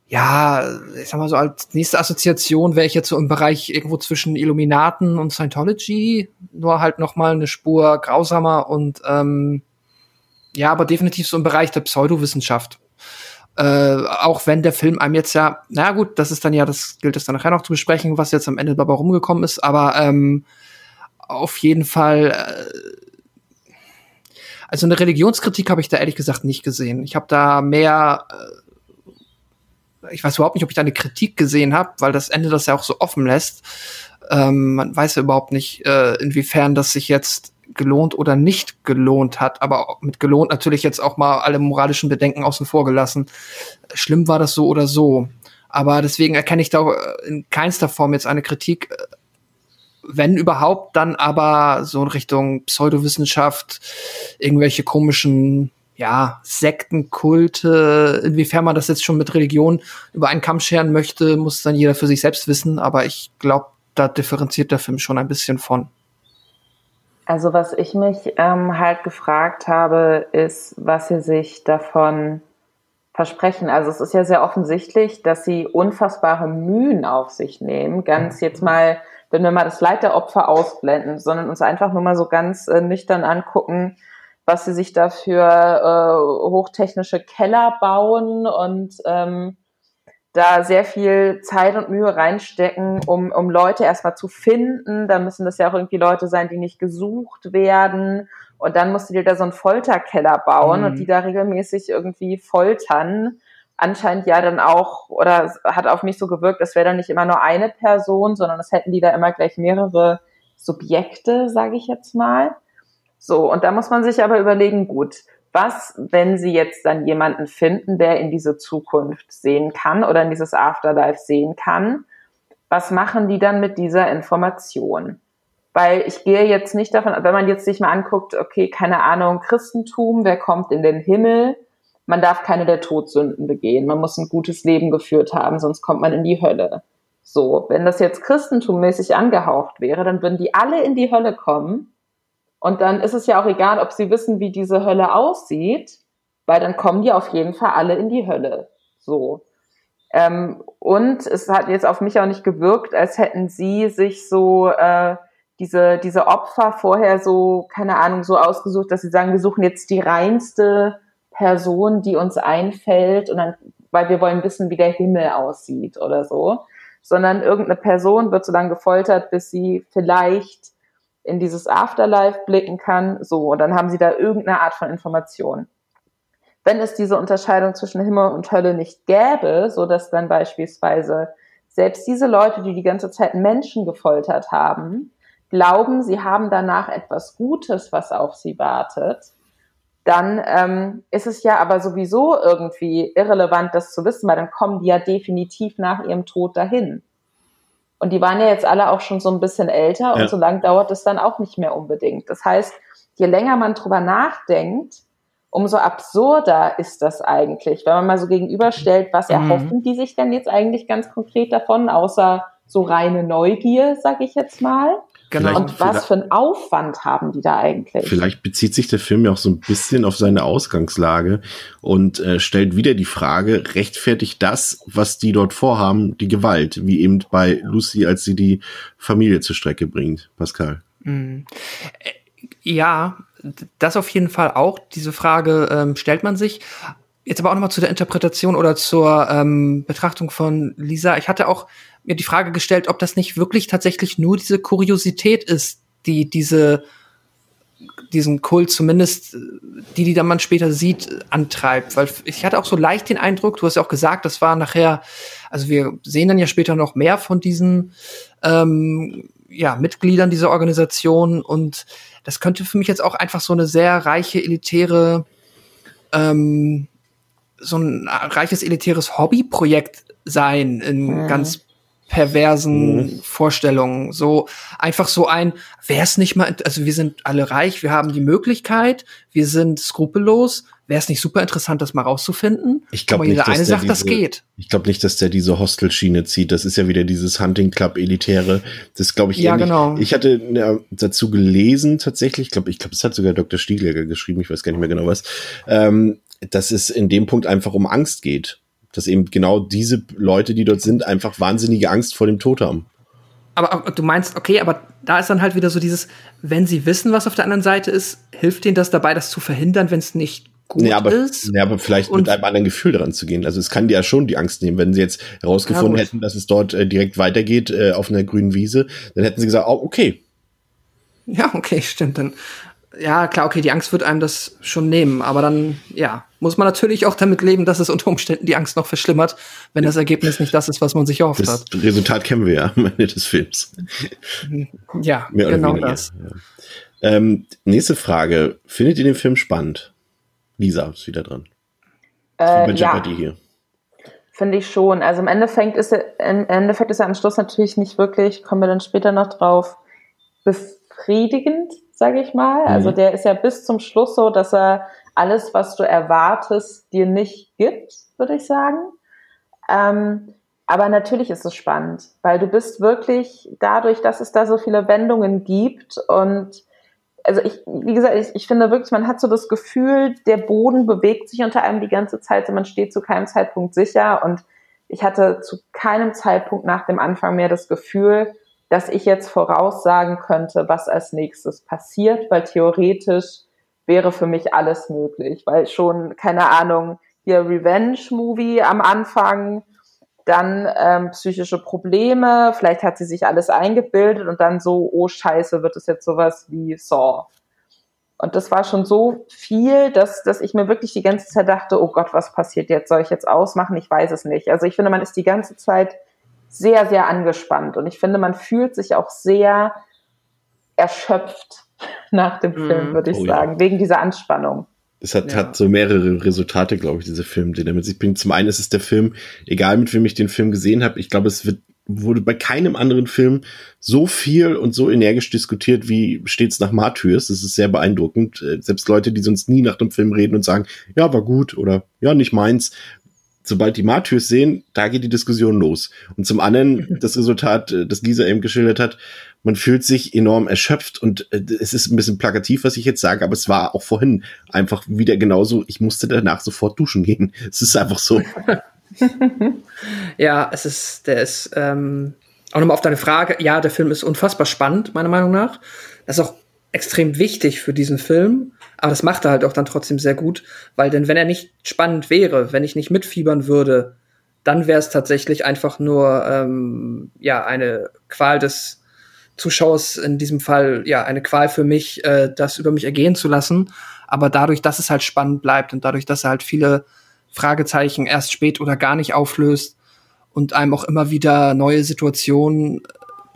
ja, ich sag mal so als nächste Assoziation wäre ich jetzt so im Bereich irgendwo zwischen Illuminaten und Scientology, nur halt noch mal eine Spur grausamer und ähm, ja, aber definitiv so im Bereich der Pseudowissenschaft. Äh, auch wenn der Film einem jetzt ja, na gut, das ist dann ja, das gilt es dann nachher noch zu besprechen, was jetzt am Ende dabei rumgekommen ist, aber ähm, auf jeden Fall, äh, also eine Religionskritik habe ich da ehrlich gesagt nicht gesehen. Ich habe da mehr, äh, ich weiß überhaupt nicht, ob ich da eine Kritik gesehen habe, weil das Ende das ja auch so offen lässt. Ähm, man weiß ja überhaupt nicht, äh, inwiefern das sich jetzt gelohnt oder nicht gelohnt hat, aber mit gelohnt natürlich jetzt auch mal alle moralischen Bedenken außen vor gelassen. Schlimm war das so oder so. Aber deswegen erkenne ich da in keinster Form jetzt eine Kritik. Wenn überhaupt, dann aber so in Richtung Pseudowissenschaft, irgendwelche komischen, ja, Sektenkulte, inwiefern man das jetzt schon mit Religion über einen Kamm scheren möchte, muss dann jeder für sich selbst wissen. Aber ich glaube, da differenziert der Film schon ein bisschen von. Also was ich mich ähm, halt gefragt habe, ist, was sie sich davon versprechen. Also es ist ja sehr offensichtlich, dass sie unfassbare Mühen auf sich nehmen. Ganz jetzt mal, wenn wir mal das Leid der Opfer ausblenden, sondern uns einfach nur mal so ganz äh, nüchtern angucken, was sie sich da für äh, hochtechnische Keller bauen und ähm, da sehr viel Zeit und Mühe reinstecken, um, um Leute erstmal zu finden. Da müssen das ja auch irgendwie Leute sein, die nicht gesucht werden. Und dann musst du dir da so einen Folterkeller bauen mhm. und die da regelmäßig irgendwie foltern. Anscheinend ja dann auch, oder hat auf mich so gewirkt, das wäre dann nicht immer nur eine Person, sondern es hätten die da immer gleich mehrere Subjekte, sage ich jetzt mal. So, und da muss man sich aber überlegen, gut, was, wenn Sie jetzt dann jemanden finden, der in diese Zukunft sehen kann oder in dieses Afterlife sehen kann? Was machen die dann mit dieser Information? Weil ich gehe jetzt nicht davon, wenn man jetzt sich mal anguckt, okay, keine Ahnung, Christentum, wer kommt in den Himmel? Man darf keine der Todsünden begehen. Man muss ein gutes Leben geführt haben, sonst kommt man in die Hölle. So, wenn das jetzt Christentummäßig angehaucht wäre, dann würden die alle in die Hölle kommen und dann ist es ja auch egal, ob sie wissen, wie diese Hölle aussieht, weil dann kommen die auf jeden Fall alle in die Hölle. So. Ähm, und es hat jetzt auf mich auch nicht gewirkt, als hätten sie sich so äh, diese, diese Opfer vorher so, keine Ahnung, so ausgesucht, dass sie sagen, wir suchen jetzt die reinste Person, die uns einfällt, und dann, weil wir wollen wissen, wie der Himmel aussieht oder so. Sondern irgendeine Person wird so lange gefoltert, bis sie vielleicht in dieses Afterlife blicken kann. So, und dann haben sie da irgendeine Art von Information. Wenn es diese Unterscheidung zwischen Himmel und Hölle nicht gäbe, so dass dann beispielsweise selbst diese Leute, die die ganze Zeit Menschen gefoltert haben, glauben, sie haben danach etwas Gutes, was auf sie wartet, dann ähm, ist es ja aber sowieso irgendwie irrelevant, das zu wissen, weil dann kommen die ja definitiv nach ihrem Tod dahin. Und die waren ja jetzt alle auch schon so ein bisschen älter und ja. so lange dauert es dann auch nicht mehr unbedingt. Das heißt, je länger man drüber nachdenkt, umso absurder ist das eigentlich, wenn man mal so gegenüberstellt, was mhm. erhoffen die sich denn jetzt eigentlich ganz konkret davon, außer so reine Neugier, sag ich jetzt mal. Genau. Und was für einen Aufwand haben die da eigentlich? Vielleicht bezieht sich der Film ja auch so ein bisschen auf seine Ausgangslage und äh, stellt wieder die Frage, rechtfertigt das, was die dort vorhaben, die Gewalt, wie eben bei Lucy, als sie die Familie zur Strecke bringt, Pascal? Mhm. Ja, das auf jeden Fall auch. Diese Frage ähm, stellt man sich. Jetzt aber auch nochmal zu der Interpretation oder zur ähm, Betrachtung von Lisa. Ich hatte auch mir die Frage gestellt, ob das nicht wirklich tatsächlich nur diese Kuriosität ist, die diese diesen Kult zumindest, die, die dann man später sieht, antreibt. Weil ich hatte auch so leicht den Eindruck, du hast ja auch gesagt, das war nachher, also wir sehen dann ja später noch mehr von diesen ähm, ja, Mitgliedern dieser Organisation und das könnte für mich jetzt auch einfach so eine sehr reiche, elitäre ähm, so ein reiches elitäres Hobbyprojekt sein in mhm. ganz perversen mhm. Vorstellungen. So einfach so ein, wäre es nicht mal, also wir sind alle reich, wir haben die Möglichkeit, wir sind skrupellos. Wäre es nicht super interessant, das mal rauszufinden? Ich glaube nicht, dass eine sagt, diese, das geht. Ich glaube nicht, dass der diese Hostelschiene zieht. Das ist ja wieder dieses Hunting Club Elitäre. Das glaube ich ja, genau. Ich hatte ja, dazu gelesen tatsächlich. Ich glaube, ich glaube, es hat sogar Dr. Stiegler geschrieben. Ich weiß gar nicht mehr genau was. Ähm, dass es in dem Punkt einfach um Angst geht. Dass eben genau diese Leute, die dort sind, einfach wahnsinnige Angst vor dem Tod haben. aber, aber du meinst, okay, aber da ist dann halt wieder so dieses, wenn sie wissen, was auf der anderen Seite ist, hilft ihnen das dabei, das zu verhindern, wenn es nicht gut nee, aber, ist? Nee, aber vielleicht und mit einem anderen Gefühl daran zu gehen. Also es kann dir ja schon die Angst nehmen, wenn sie jetzt herausgefunden ja, hätten, dass es dort äh, direkt weitergeht äh, auf einer grünen Wiese, dann hätten sie gesagt, oh, okay. Ja, okay, stimmt. Dann ja, klar, okay, die Angst wird einem das schon nehmen, aber dann, ja, muss man natürlich auch damit leben, dass es unter Umständen die Angst noch verschlimmert, wenn das Ergebnis nicht das ist, was man sich erhofft das hat. Das Resultat kennen wir ja am Ende des Films. Ja, Mehr genau das. Ja. Ähm, nächste Frage. Findet ihr den Film spannend? Lisa ist wieder dran. Äh, ja. hier. Finde ich schon. Also im Endeffekt ist er, im Endeffekt ist er am Schluss natürlich nicht wirklich, kommen wir dann später noch drauf, befriedigend, sage ich mal. Mhm. Also der ist ja bis zum Schluss so, dass er alles, was du erwartest, dir nicht gibt, würde ich sagen. Ähm, aber natürlich ist es spannend, weil du bist wirklich dadurch, dass es da so viele Wendungen gibt und also ich, wie gesagt, ich, ich finde wirklich, man hat so das Gefühl, der Boden bewegt sich unter einem die ganze Zeit, und man steht zu keinem Zeitpunkt sicher und ich hatte zu keinem Zeitpunkt nach dem Anfang mehr das Gefühl, dass ich jetzt voraussagen könnte, was als nächstes passiert, weil theoretisch wäre für mich alles möglich, weil schon, keine Ahnung, hier Revenge-Movie am Anfang, dann ähm, psychische Probleme, vielleicht hat sie sich alles eingebildet und dann so, oh scheiße, wird es jetzt sowas wie Saw. Und das war schon so viel, dass, dass ich mir wirklich die ganze Zeit dachte, oh Gott, was passiert jetzt? Soll ich jetzt ausmachen? Ich weiß es nicht. Also ich finde, man ist die ganze Zeit sehr, sehr angespannt. Und ich finde, man fühlt sich auch sehr erschöpft nach dem Film, mhm. würde ich oh, sagen, ja. wegen dieser Anspannung. Es hat, ja. hat so mehrere Resultate, glaube ich, dieser Film, den er mit sich bringt. Zum einen ist es der Film, egal mit wem ich den Film gesehen habe, ich glaube, es wird wurde bei keinem anderen Film so viel und so energisch diskutiert wie stets nach Martyrs. Das ist sehr beeindruckend. Äh, selbst Leute, die sonst nie nach dem Film reden und sagen, ja, war gut oder ja, nicht meins, sobald die Martyrs sehen, da geht die Diskussion los. Und zum anderen das Resultat, äh, das Lisa eben geschildert hat, man fühlt sich enorm erschöpft und äh, es ist ein bisschen plakativ, was ich jetzt sage, aber es war auch vorhin einfach wieder genauso, ich musste danach sofort duschen gehen. Es ist einfach so. ja, es ist, der ist, ähm, auch nochmal auf deine Frage, ja, der Film ist unfassbar spannend, meiner Meinung nach. Das ist auch extrem wichtig für diesen Film. Aber das macht er halt auch dann trotzdem sehr gut, weil denn wenn er nicht spannend wäre, wenn ich nicht mitfiebern würde, dann wäre es tatsächlich einfach nur ähm, ja eine Qual des Zuschauers in diesem Fall ja eine Qual für mich, äh, das über mich ergehen zu lassen. Aber dadurch, dass es halt spannend bleibt und dadurch, dass er halt viele Fragezeichen erst spät oder gar nicht auflöst und einem auch immer wieder neue Situationen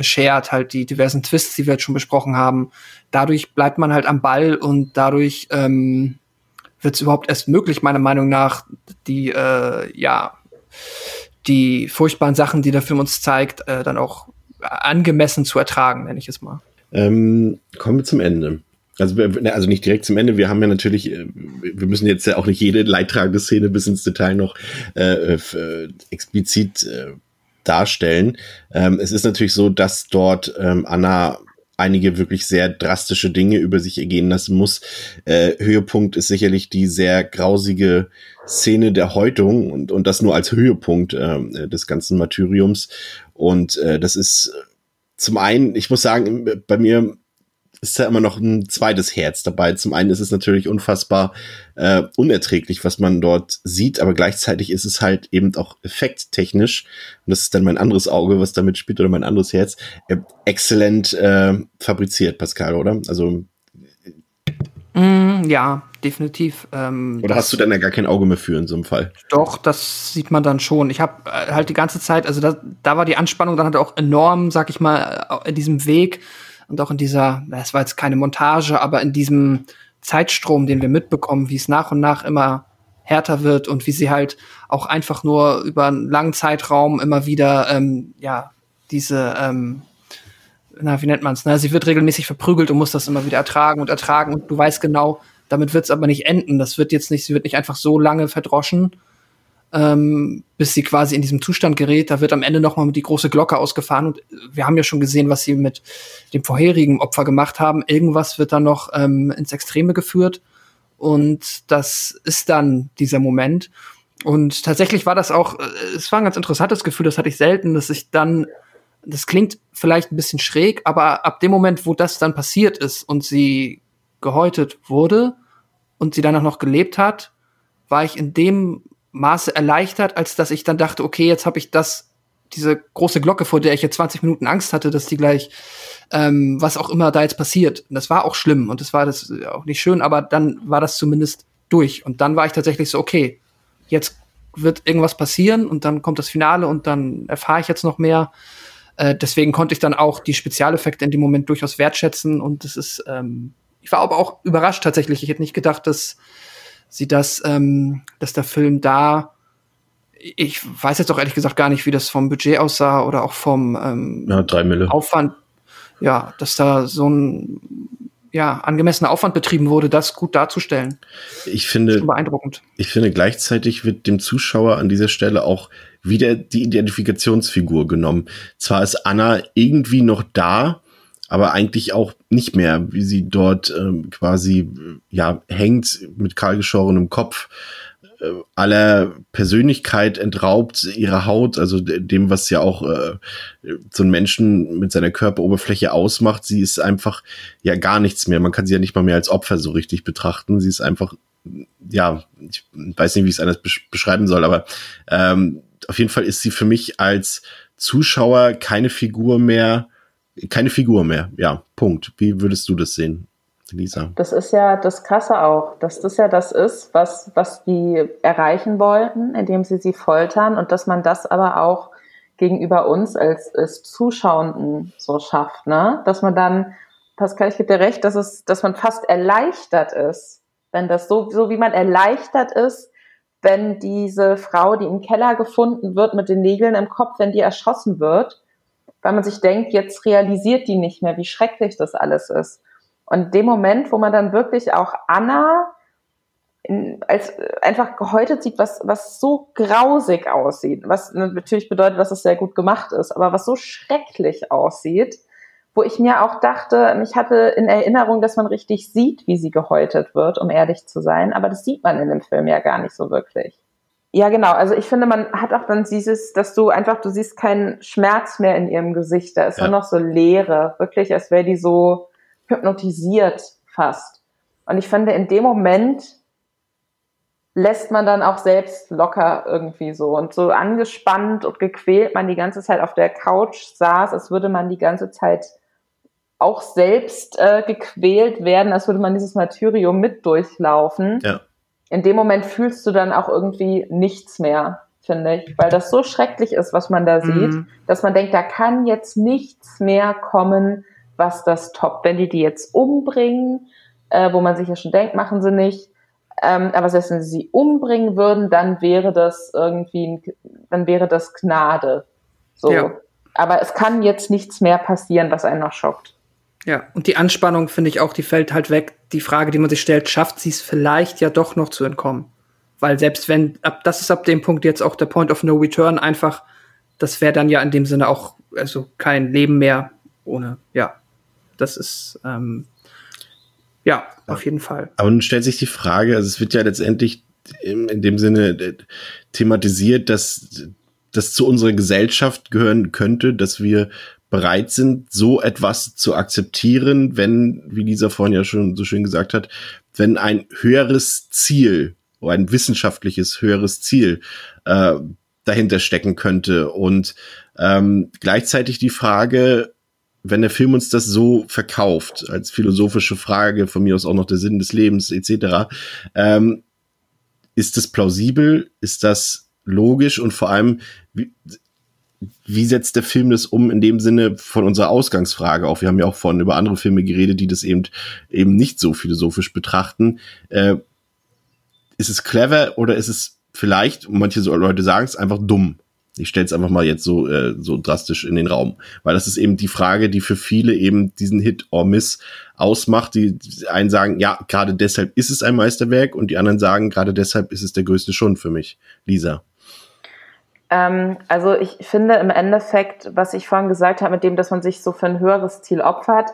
beschert, halt die diversen Twists, die wir jetzt schon besprochen haben. Dadurch bleibt man halt am Ball und dadurch ähm, wird es überhaupt erst möglich, meiner Meinung nach, die, äh, ja, die furchtbaren Sachen, die der Film uns zeigt, äh, dann auch angemessen zu ertragen, nenne ich es mal. Ähm, kommen wir zum Ende. Also, ne, also nicht direkt zum Ende. Wir haben ja natürlich, äh, wir müssen jetzt ja auch nicht jede leidtragende Szene bis ins Detail noch äh, äh, explizit äh, darstellen. Ähm, es ist natürlich so, dass dort ähm, Anna einige wirklich sehr drastische Dinge über sich ergehen lassen muss. Äh, Höhepunkt ist sicherlich die sehr grausige Szene der Häutung und, und das nur als Höhepunkt äh, des ganzen Martyriums. Und äh, das ist zum einen, ich muss sagen, bei mir ist da immer noch ein zweites Herz dabei. Zum einen ist es natürlich unfassbar äh, unerträglich, was man dort sieht, aber gleichzeitig ist es halt eben auch effekttechnisch, und das ist dann mein anderes Auge, was damit spielt, oder mein anderes Herz, äh, exzellent äh, fabriziert, Pascal, oder? Also mm, ja, definitiv. Ähm, Oder hast du dann ja gar kein Auge mehr für in so einem Fall? Doch, das sieht man dann schon. Ich habe äh, halt die ganze Zeit, also da, da war die Anspannung dann halt auch enorm, sag ich mal, äh, in diesem Weg und auch in dieser, es war jetzt keine Montage, aber in diesem Zeitstrom, den wir mitbekommen, wie es nach und nach immer härter wird und wie sie halt auch einfach nur über einen langen Zeitraum immer wieder, ähm, ja, diese, ähm, na, wie nennt man es? Ne? Sie wird regelmäßig verprügelt und muss das immer wieder ertragen und ertragen und du weißt genau, damit wird es aber nicht enden. Das wird jetzt nicht, sie wird nicht einfach so lange verdroschen, ähm, bis sie quasi in diesem Zustand gerät. Da wird am Ende noch mal die große Glocke ausgefahren und wir haben ja schon gesehen, was sie mit dem vorherigen Opfer gemacht haben. Irgendwas wird dann noch ähm, ins Extreme geführt und das ist dann dieser Moment. Und tatsächlich war das auch, äh, es war ein ganz interessantes Gefühl, das hatte ich selten, dass ich dann das klingt vielleicht ein bisschen schräg, aber ab dem Moment, wo das dann passiert ist und sie gehäutet wurde und sie dann auch noch gelebt hat, war ich in dem Maße erleichtert, als dass ich dann dachte, okay, jetzt habe ich das, diese große Glocke, vor der ich jetzt 20 Minuten Angst hatte, dass die gleich, ähm, was auch immer da jetzt passiert. Und das war auch schlimm und das war das auch nicht schön, aber dann war das zumindest durch. Und dann war ich tatsächlich so, okay, jetzt wird irgendwas passieren und dann kommt das Finale und dann erfahre ich jetzt noch mehr. Äh, deswegen konnte ich dann auch die Spezialeffekte in dem Moment durchaus wertschätzen und es ist, ähm, ich war aber auch überrascht tatsächlich. Ich hätte nicht gedacht, dass sie das, ähm, dass der Film da, ich weiß jetzt auch ehrlich gesagt gar nicht, wie das vom Budget aussah oder auch vom ähm, ja, drei Mille. Aufwand, ja, dass da so ein ja, angemessener Aufwand betrieben wurde, das gut darzustellen. Ich finde, beeindruckend. Ich finde, gleichzeitig wird dem Zuschauer an dieser Stelle auch wieder die Identifikationsfigur genommen. Zwar ist Anna irgendwie noch da, aber eigentlich auch nicht mehr, wie sie dort ähm, quasi ja hängt mit kahlgeschorenem Kopf äh, aller Persönlichkeit entraubt, ihre Haut, also dem, was ja auch äh, so ein Menschen mit seiner Körperoberfläche ausmacht. Sie ist einfach ja gar nichts mehr. Man kann sie ja nicht mal mehr als Opfer so richtig betrachten. Sie ist einfach, ja, ich weiß nicht, wie ich es anders beschreiben soll, aber ähm, auf jeden Fall ist sie für mich als Zuschauer keine Figur mehr, keine Figur mehr. Ja, Punkt. Wie würdest du das sehen? Lisa. Das ist ja das Krasse auch, dass das ja das ist, was, was die erreichen wollten, indem sie sie foltern und dass man das aber auch gegenüber uns als, als Zuschauenden so schafft, ne? Dass man dann, Pascal, ich gebe dir recht, dass es, dass man fast erleichtert ist, wenn das so, so wie man erleichtert ist, wenn diese Frau, die im Keller gefunden wird mit den Nägeln im Kopf, wenn die erschossen wird, weil man sich denkt, jetzt realisiert die nicht mehr, wie schrecklich das alles ist. Und dem Moment, wo man dann wirklich auch Anna in, als einfach gehäutet sieht, was, was so grausig aussieht, was natürlich bedeutet, dass es sehr gut gemacht ist, aber was so schrecklich aussieht, wo ich mir auch dachte, ich hatte in Erinnerung, dass man richtig sieht, wie sie gehäutet wird, um ehrlich zu sein, aber das sieht man in dem Film ja gar nicht so wirklich. Ja, genau. Also ich finde, man hat auch dann dieses, dass du einfach, du siehst keinen Schmerz mehr in ihrem Gesicht. Da ist ja. nur noch so Leere. Wirklich, als wäre die so hypnotisiert fast. Und ich finde, in dem Moment lässt man dann auch selbst locker irgendwie so und so angespannt und gequält man die ganze Zeit auf der Couch saß, als würde man die ganze Zeit auch selbst äh, gequält werden, als würde man dieses Martyrium mit durchlaufen. Ja. In dem Moment fühlst du dann auch irgendwie nichts mehr, finde ich, weil das so schrecklich ist, was man da mhm. sieht, dass man denkt, da kann jetzt nichts mehr kommen, was das Top, wenn die die jetzt umbringen, äh, wo man sich ja schon denkt, machen sie nicht. Ähm, aber selbst wenn sie sie umbringen würden, dann wäre das irgendwie, dann wäre das Gnade. So. Ja. Aber es kann jetzt nichts mehr passieren, was einen noch schockt. Ja, und die Anspannung finde ich auch, die fällt halt weg. Die Frage, die man sich stellt, schafft sie es vielleicht ja doch noch zu entkommen? Weil selbst wenn, ab, das ist ab dem Punkt jetzt auch der Point of No Return einfach, das wäre dann ja in dem Sinne auch, also kein Leben mehr ohne, ja, das ist ähm, ja, auf jeden Fall. Aber nun stellt sich die Frage, also es wird ja letztendlich in, dem Sinne äh, thematisiert, dass das zu unserer Gesellschaft gehören könnte, dass wir bereit sind, so etwas zu akzeptieren, wenn, wie Lisa vorhin ja schon so schön gesagt hat, wenn ein höheres Ziel oder ein wissenschaftliches höheres Ziel äh, dahinter stecken könnte. Und ähm, gleichzeitig die Frage, wenn der Film uns das so verkauft, als philosophische Frage, von mir aus auch noch der Sinn des Lebens etc., ähm, ist das plausibel? Ist das logisch? Und vor allem, wie, wie setzt der Film das um in dem Sinne von unserer Ausgangsfrage auch? Wir haben ja auch vorhin über andere Filme geredet, die das eben eben nicht so philosophisch betrachten. Äh, ist es clever oder ist es vielleicht, manche Leute sagen es, einfach dumm? Ich stelle es einfach mal jetzt so, äh, so drastisch in den Raum, weil das ist eben die Frage, die für viele eben diesen Hit or Miss ausmacht. Die einen sagen, ja, gerade deshalb ist es ein Meisterwerk und die anderen sagen, gerade deshalb ist es der größte Schund für mich. Lisa. Ähm, also ich finde im Endeffekt, was ich vorhin gesagt habe, mit dem, dass man sich so für ein höheres Ziel opfert,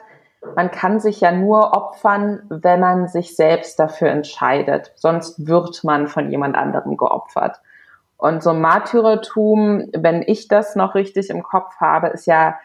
man kann sich ja nur opfern, wenn man sich selbst dafür entscheidet. Sonst wird man von jemand anderem geopfert. Und so Märtyrertum, wenn ich das noch richtig im Kopf habe, ist ja,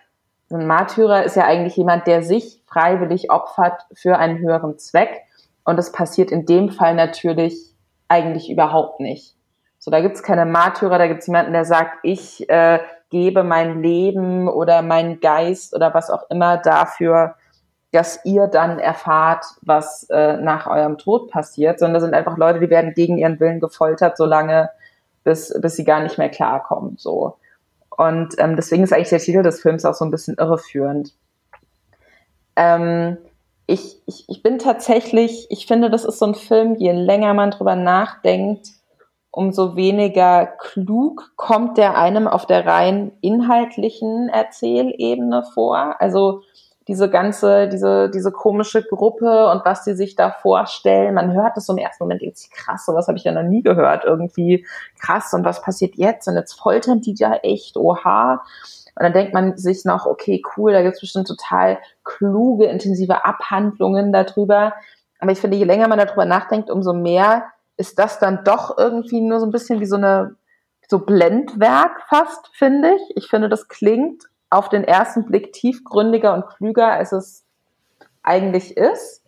ein Märtyrer ist ja eigentlich jemand, der sich freiwillig opfert für einen höheren Zweck. Und das passiert in dem Fall natürlich eigentlich überhaupt nicht. So, da gibt's keine Märtyrer, da gibt's jemanden, der sagt, ich äh, gebe mein Leben oder meinen Geist oder was auch immer dafür, dass ihr dann erfahrt, was äh, nach eurem Tod passiert, sondern das sind einfach Leute, die werden gegen ihren Willen gefoltert, solange bis, bis sie gar nicht mehr klarkommen. So. Und ähm, deswegen ist eigentlich der Titel des Films auch so ein bisschen irreführend. Ähm, ich, ich, ich bin tatsächlich, ich finde, das ist so ein Film, je länger man drüber nachdenkt, umso weniger klug kommt der einem auf der rein inhaltlichen Erzählebene vor. Also diese ganze, diese, diese komische Gruppe und was sie sich da vorstellen. Man hört das so im ersten Moment irgendwie krass, sowas habe ich ja noch nie gehört. Irgendwie krass und was passiert jetzt? Und jetzt foltern die ja echt, oha. Und dann denkt man sich noch, okay, cool, da gibt es bestimmt total kluge, intensive Abhandlungen darüber. Aber ich finde, je länger man darüber nachdenkt, umso mehr ist das dann doch irgendwie nur so ein bisschen wie so eine, so Blendwerk fast, finde ich. Ich finde, das klingt auf den ersten Blick tiefgründiger und klüger, als es eigentlich ist.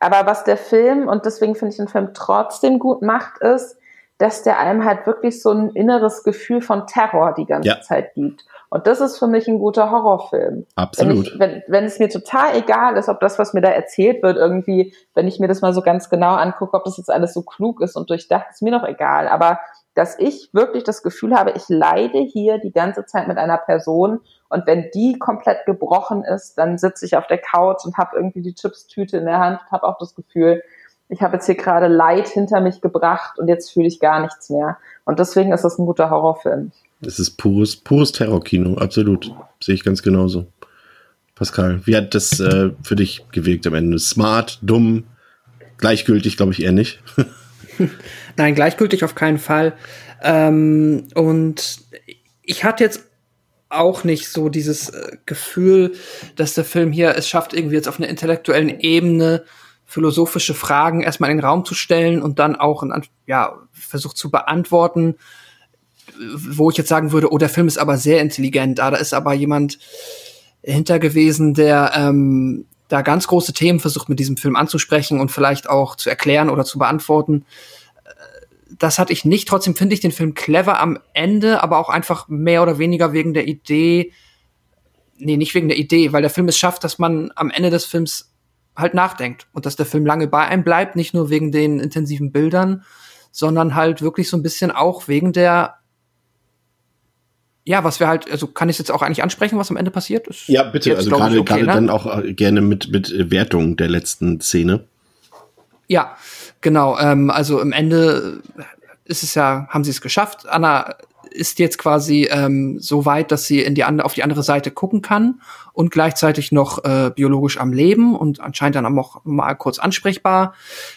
Aber was der Film, und deswegen finde ich den Film trotzdem gut macht, ist, dass der einem halt wirklich so ein inneres Gefühl von Terror die ganze ja. Zeit gibt. Und das ist für mich ein guter Horrorfilm. Absolut. Wenn, ich, wenn, wenn es mir total egal ist, ob das, was mir da erzählt wird, irgendwie, wenn ich mir das mal so ganz genau angucke, ob das jetzt alles so klug ist und durchdacht, ist mir doch egal. Aber dass ich wirklich das Gefühl habe, ich leide hier die ganze Zeit mit einer Person und wenn die komplett gebrochen ist, dann sitze ich auf der Couch und habe irgendwie die Chipstüte in der Hand und habe auch das Gefühl, ich habe jetzt hier gerade Leid hinter mich gebracht und jetzt fühle ich gar nichts mehr. Und deswegen ist das ein guter Horrorfilm. Es ist pures, pures Terrorkino, absolut. Sehe ich ganz genauso. Pascal, wie hat das äh, für dich gewirkt am Ende? Smart, dumm, gleichgültig, glaube ich eher nicht. Nein, gleichgültig auf keinen Fall. Ähm, und ich hatte jetzt auch nicht so dieses äh, Gefühl, dass der Film hier es schafft, irgendwie jetzt auf einer intellektuellen Ebene philosophische Fragen erstmal in den Raum zu stellen und dann auch in, ja, versucht zu beantworten, wo ich jetzt sagen würde, oh, der Film ist aber sehr intelligent, ah, da ist aber jemand hinter gewesen, der ähm, da ganz große Themen versucht mit diesem Film anzusprechen und vielleicht auch zu erklären oder zu beantworten. Das hatte ich nicht. Trotzdem finde ich den Film clever am Ende, aber auch einfach mehr oder weniger wegen der Idee, nee, nicht wegen der Idee, weil der Film es schafft, dass man am Ende des Films halt nachdenkt und dass der Film lange bei einem bleibt, nicht nur wegen den intensiven Bildern, sondern halt wirklich so ein bisschen auch wegen der ja, was wir halt, also kann ich jetzt auch eigentlich ansprechen, was am Ende passiert? Ist ja, bitte, jetzt, also gerade okay, ne? dann auch äh, gerne mit, mit Wertung der letzten Szene. Ja, genau. Ähm, also im Ende ist es ja, haben sie es geschafft. Anna ist jetzt quasi ähm, so weit, dass sie in die andere, auf die andere Seite gucken kann und gleichzeitig noch äh, biologisch am Leben und anscheinend dann auch mal kurz ansprechbar.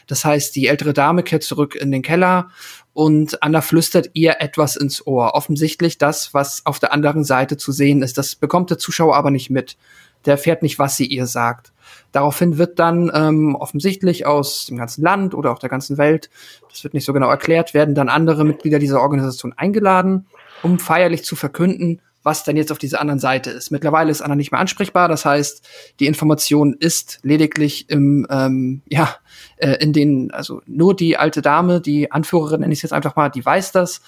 Das heißt, die ältere Dame kehrt zurück in den Keller und Anna flüstert ihr etwas ins Ohr. Offensichtlich das, was auf der anderen Seite zu sehen ist. Das bekommt der Zuschauer aber nicht mit. Der erfährt nicht, was sie ihr sagt. Daraufhin wird dann ähm, offensichtlich aus dem ganzen Land oder auch der ganzen Welt, das wird nicht so genau erklärt, werden dann andere Mitglieder dieser Organisation eingeladen, um feierlich zu verkünden, was denn jetzt auf dieser anderen Seite ist. Mittlerweile ist Anna nicht mehr ansprechbar, das heißt, die Information ist lediglich im, ähm, ja, äh, in den, also nur die alte Dame, die Anführerin, nenne ich jetzt einfach mal, die weiß das.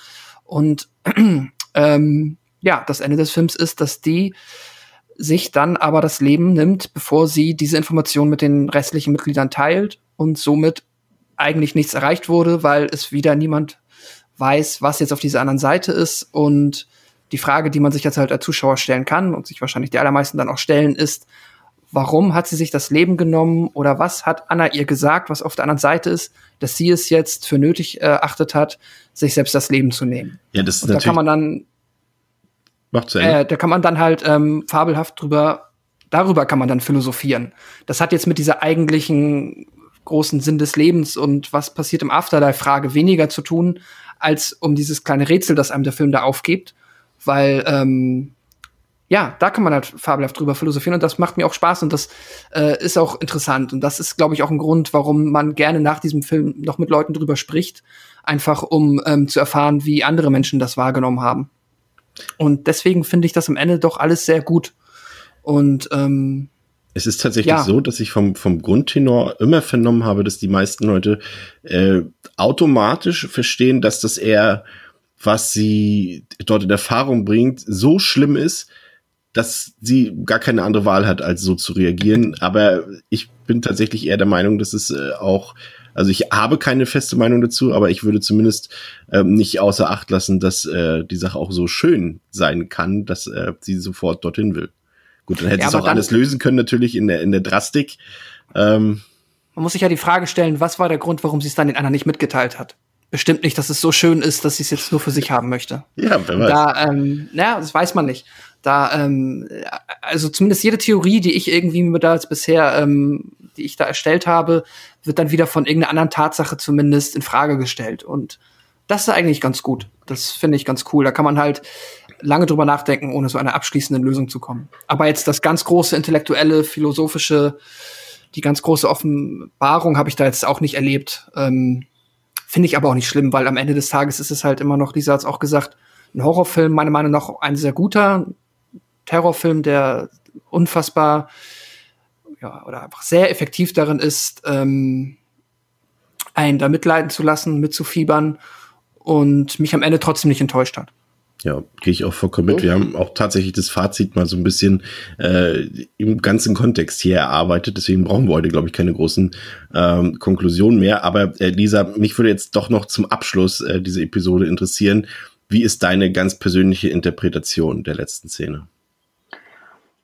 Und ähm, ja, das Ende des Films ist, dass die sich dann aber das Leben nimmt, bevor sie diese Information mit den restlichen Mitgliedern teilt und somit eigentlich nichts erreicht wurde, weil es wieder niemand weiß, was jetzt auf dieser anderen Seite ist. Und die Frage, die man sich jetzt halt als Zuschauer stellen kann und sich wahrscheinlich die allermeisten dann auch stellen, ist, warum hat sie sich das Leben genommen oder was hat Anna ihr gesagt, was auf der anderen Seite ist, dass sie es jetzt für nötig erachtet hat, sich selbst das Leben zu nehmen. Ja, das ist und. Da kann man dann Macht Ende. Äh, da kann man dann halt ähm, fabelhaft drüber, darüber kann man dann philosophieren. Das hat jetzt mit dieser eigentlichen großen Sinn des Lebens und was passiert im Afterlife-Frage weniger zu tun, als um dieses kleine Rätsel, das einem der Film da aufgibt. Weil, ähm, ja, da kann man halt fabelhaft drüber philosophieren und das macht mir auch Spaß und das äh, ist auch interessant und das ist, glaube ich, auch ein Grund, warum man gerne nach diesem Film noch mit Leuten drüber spricht, einfach um ähm, zu erfahren, wie andere Menschen das wahrgenommen haben. Und deswegen finde ich das am Ende doch alles sehr gut. Und ähm, es ist tatsächlich Ja. so, dass ich vom, vom Grundtenor immer vernommen habe, dass die meisten Leute äh, automatisch verstehen, dass das eher, was sie dort in Erfahrung bringt, so schlimm ist, dass sie gar keine andere Wahl hat, als so zu reagieren. Aber ich bin tatsächlich eher der Meinung, dass es äh, auch, also ich habe keine feste Meinung dazu, aber ich würde zumindest ähm, nicht außer Acht lassen, dass äh, die Sache auch so schön sein kann, dass äh, sie sofort dorthin will. Gut, dann hätte Ja, sie es auch alles lösen können, natürlich in der, in der Drastik. Ähm, man muss sich ja die Frage stellen, was war der Grund, warum sie es dann den anderen nicht mitgeteilt hat? Bestimmt nicht, dass es so schön ist, dass sie es jetzt nur für sich haben möchte. ja, wer weiß. Da, ähm, naja, das weiß man nicht. Da, ähm, also zumindest jede Theorie, die ich irgendwie mir da jetzt bisher, ähm, die ich da erstellt habe, wird dann wieder von irgendeiner anderen Tatsache zumindest in Frage gestellt. Und das ist eigentlich ganz gut. Das finde ich ganz cool. Da kann man halt lange drüber nachdenken, ohne so einer abschließenden Lösung zu kommen. Aber jetzt das ganz große intellektuelle, philosophische, die ganz große Offenbarung habe ich da jetzt auch nicht erlebt. Ähm, Finde ich aber auch nicht schlimm, weil am Ende des Tages ist es halt immer noch, Lisa hat es auch gesagt, ein Horrorfilm, meiner Meinung nach ein sehr guter Terrorfilm, der unfassbar ja, oder einfach sehr effektiv darin ist, ähm, einen da mitleiden zu lassen, mitzufiebern und mich am Ende trotzdem nicht enttäuscht hat. Ja, gehe ich auch vollkommen mit. Wir haben auch tatsächlich das Fazit mal so ein bisschen äh, im ganzen Kontext hier erarbeitet. Deswegen brauchen wir heute, glaube ich, keine großen ähm, Konklusionen mehr. Aber äh, Lisa, mich würde jetzt doch noch zum Abschluss äh, dieser Episode interessieren. Wie ist deine ganz persönliche Interpretation der letzten Szene?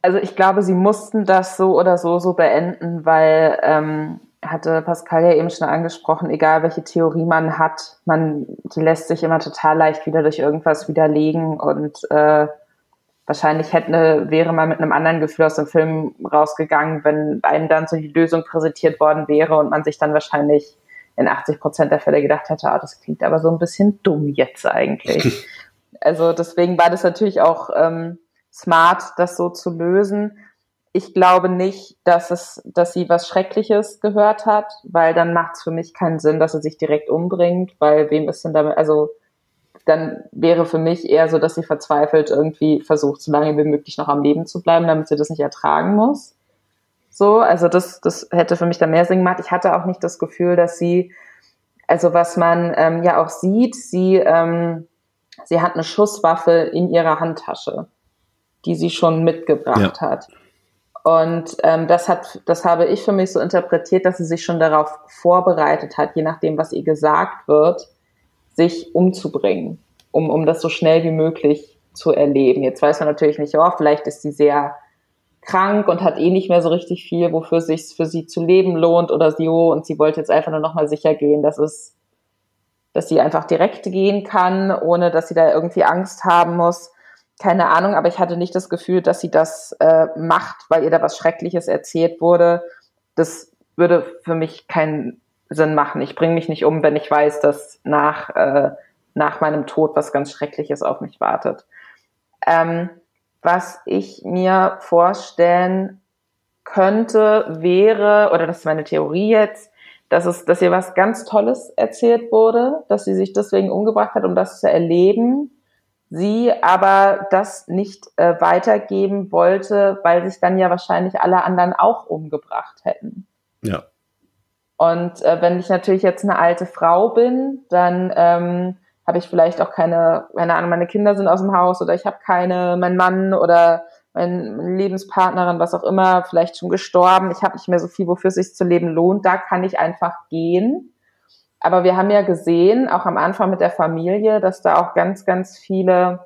Also ich glaube, sie mussten das so oder so so beenden, weil ähm, hatte Pascal ja eben schon angesprochen, egal welche Theorie man hat, man die lässt sich immer total leicht wieder durch irgendwas widerlegen und äh, wahrscheinlich hätte wäre man mit einem anderen Gefühl aus dem Film rausgegangen, wenn einem dann so die Lösung präsentiert worden wäre und man sich dann wahrscheinlich in 80 Prozent der Fälle gedacht hätte, ah, das klingt aber so ein bisschen dumm jetzt eigentlich. also deswegen war das natürlich auch ähm, smart, das so zu lösen. Ich glaube nicht, dass es, dass sie was Schreckliches gehört hat, weil dann macht es für mich keinen Sinn, dass sie sich direkt umbringt, weil wem ist denn damit, also dann wäre für mich eher so, dass sie verzweifelt irgendwie versucht, so lange wie möglich noch am Leben zu bleiben, damit sie das nicht ertragen muss. So, also das, das hätte für mich dann mehr Sinn gemacht. Ich hatte auch nicht das Gefühl, dass sie, also was man ähm, ja auch sieht, sie, ähm, sie hat eine Schusswaffe in ihrer Handtasche, die sie schon mitgebracht Ja. hat. Und ähm, das hat, das habe ich für mich so interpretiert, dass sie sich schon darauf vorbereitet hat, je nachdem, was ihr gesagt wird, sich umzubringen, um, um das so schnell wie möglich zu erleben. Jetzt weiß man natürlich nicht, oh, vielleicht ist sie sehr krank und hat eh nicht mehr so richtig viel, wofür es sich für sie zu leben lohnt oder so und sie wollte jetzt einfach nur noch mal sicher gehen, dass es, dass sie einfach direkt gehen kann, ohne dass sie da irgendwie Angst haben muss. Keine Ahnung, aber ich hatte nicht das Gefühl, dass sie das äh, macht, weil ihr da was Schreckliches erzählt wurde. Das würde für mich keinen Sinn machen. Ich bringe mich nicht um, wenn ich weiß, dass nach, äh, nach meinem Tod was ganz Schreckliches auf mich wartet. Ähm, was ich mir vorstellen könnte, wäre, oder das ist meine Theorie jetzt, dass es, dass ihr was ganz Tolles erzählt wurde, dass sie sich deswegen umgebracht hat, um das zu erleben. Sie aber das nicht äh, weitergeben wollte, weil sich dann ja wahrscheinlich alle anderen auch umgebracht hätten. Ja. Und äh, wenn ich natürlich jetzt eine alte Frau bin, dann ähm, habe ich vielleicht auch keine, keine Ahnung, meine Kinder sind aus dem Haus oder ich habe keine, mein Mann oder mein Lebenspartnerin, was auch immer, vielleicht schon gestorben. Ich habe nicht mehr so viel, wofür es sich zu leben lohnt. Da kann ich einfach gehen. Aber wir haben ja gesehen, auch am Anfang mit der Familie, dass da auch ganz, ganz viele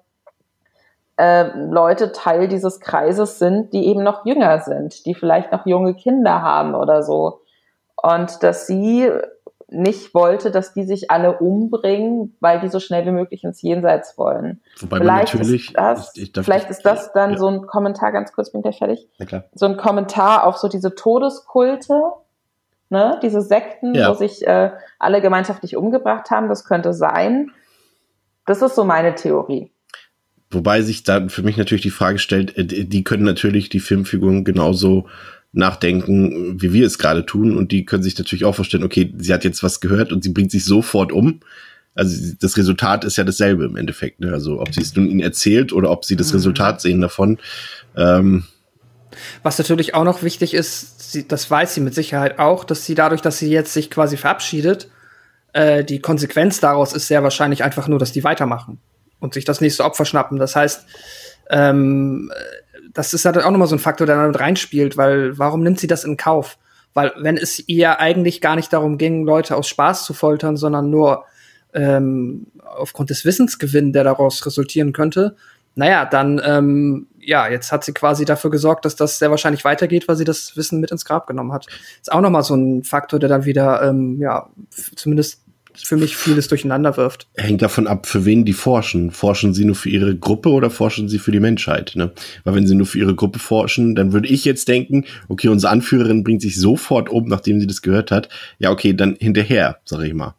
äh, Leute Teil dieses Kreises sind, die eben noch jünger sind, die vielleicht noch junge Kinder haben oder so. Und dass sie nicht wollte, dass die sich alle umbringen, weil die so schnell wie möglich ins Jenseits wollen. Wobei Vielleicht natürlich. ist das, ich- ich darf- vielleicht ist das dann ja, so ein Kommentar, ganz kurz bin ich gleich fertig, so ein Kommentar auf so diese Todeskulte, ne, diese Sekten, Ja. wo sich äh, alle gemeinschaftlich umgebracht haben, das könnte sein. Das ist so meine Theorie. wobei sich da für mich natürlich die Frage stellt, äh, die können natürlich die Filmfiguren genauso nachdenken, wie wir es gerade tun. Und die können sich natürlich auch vorstellen, okay, sie hat jetzt was gehört und sie bringt sich sofort um. Also das Resultat ist ja dasselbe im Endeffekt. Ne? Also ob sie es nun ihnen erzählt oder ob sie das mhm. Resultat sehen davon. Ähm, was natürlich auch noch wichtig ist, sie, das weiß sie mit Sicherheit auch, dass sie dadurch, dass sie jetzt sich quasi verabschiedet, äh, die Konsequenz daraus ist sehr wahrscheinlich einfach nur, dass die weitermachen und sich das nächste Opfer schnappen. Das heißt, ähm, das ist halt auch nochmal so ein Faktor, der damit reinspielt, weil warum nimmt sie das in Kauf? Weil wenn es ihr eigentlich gar nicht darum ging, Leute aus Spaß zu foltern, sondern nur ähm, aufgrund des Wissensgewinns, der daraus resultieren könnte, naja, dann ähm, ja, jetzt hat sie quasi dafür gesorgt, dass das sehr wahrscheinlich weitergeht, weil sie das Wissen mit ins Grab genommen hat. Ist auch nochmal so ein Faktor, der dann wieder, ähm, ja, zumindest für mich vieles durcheinander wirft. Hängt davon ab, für wen die forschen. Forschen sie nur für ihre Gruppe oder forschen sie für die Menschheit? Ne? Weil wenn sie nur für ihre Gruppe forschen, dann würde ich jetzt denken, okay, unsere Anführerin bringt sich sofort um, nachdem sie das gehört hat. Ja, okay, dann hinterher, sage ich mal.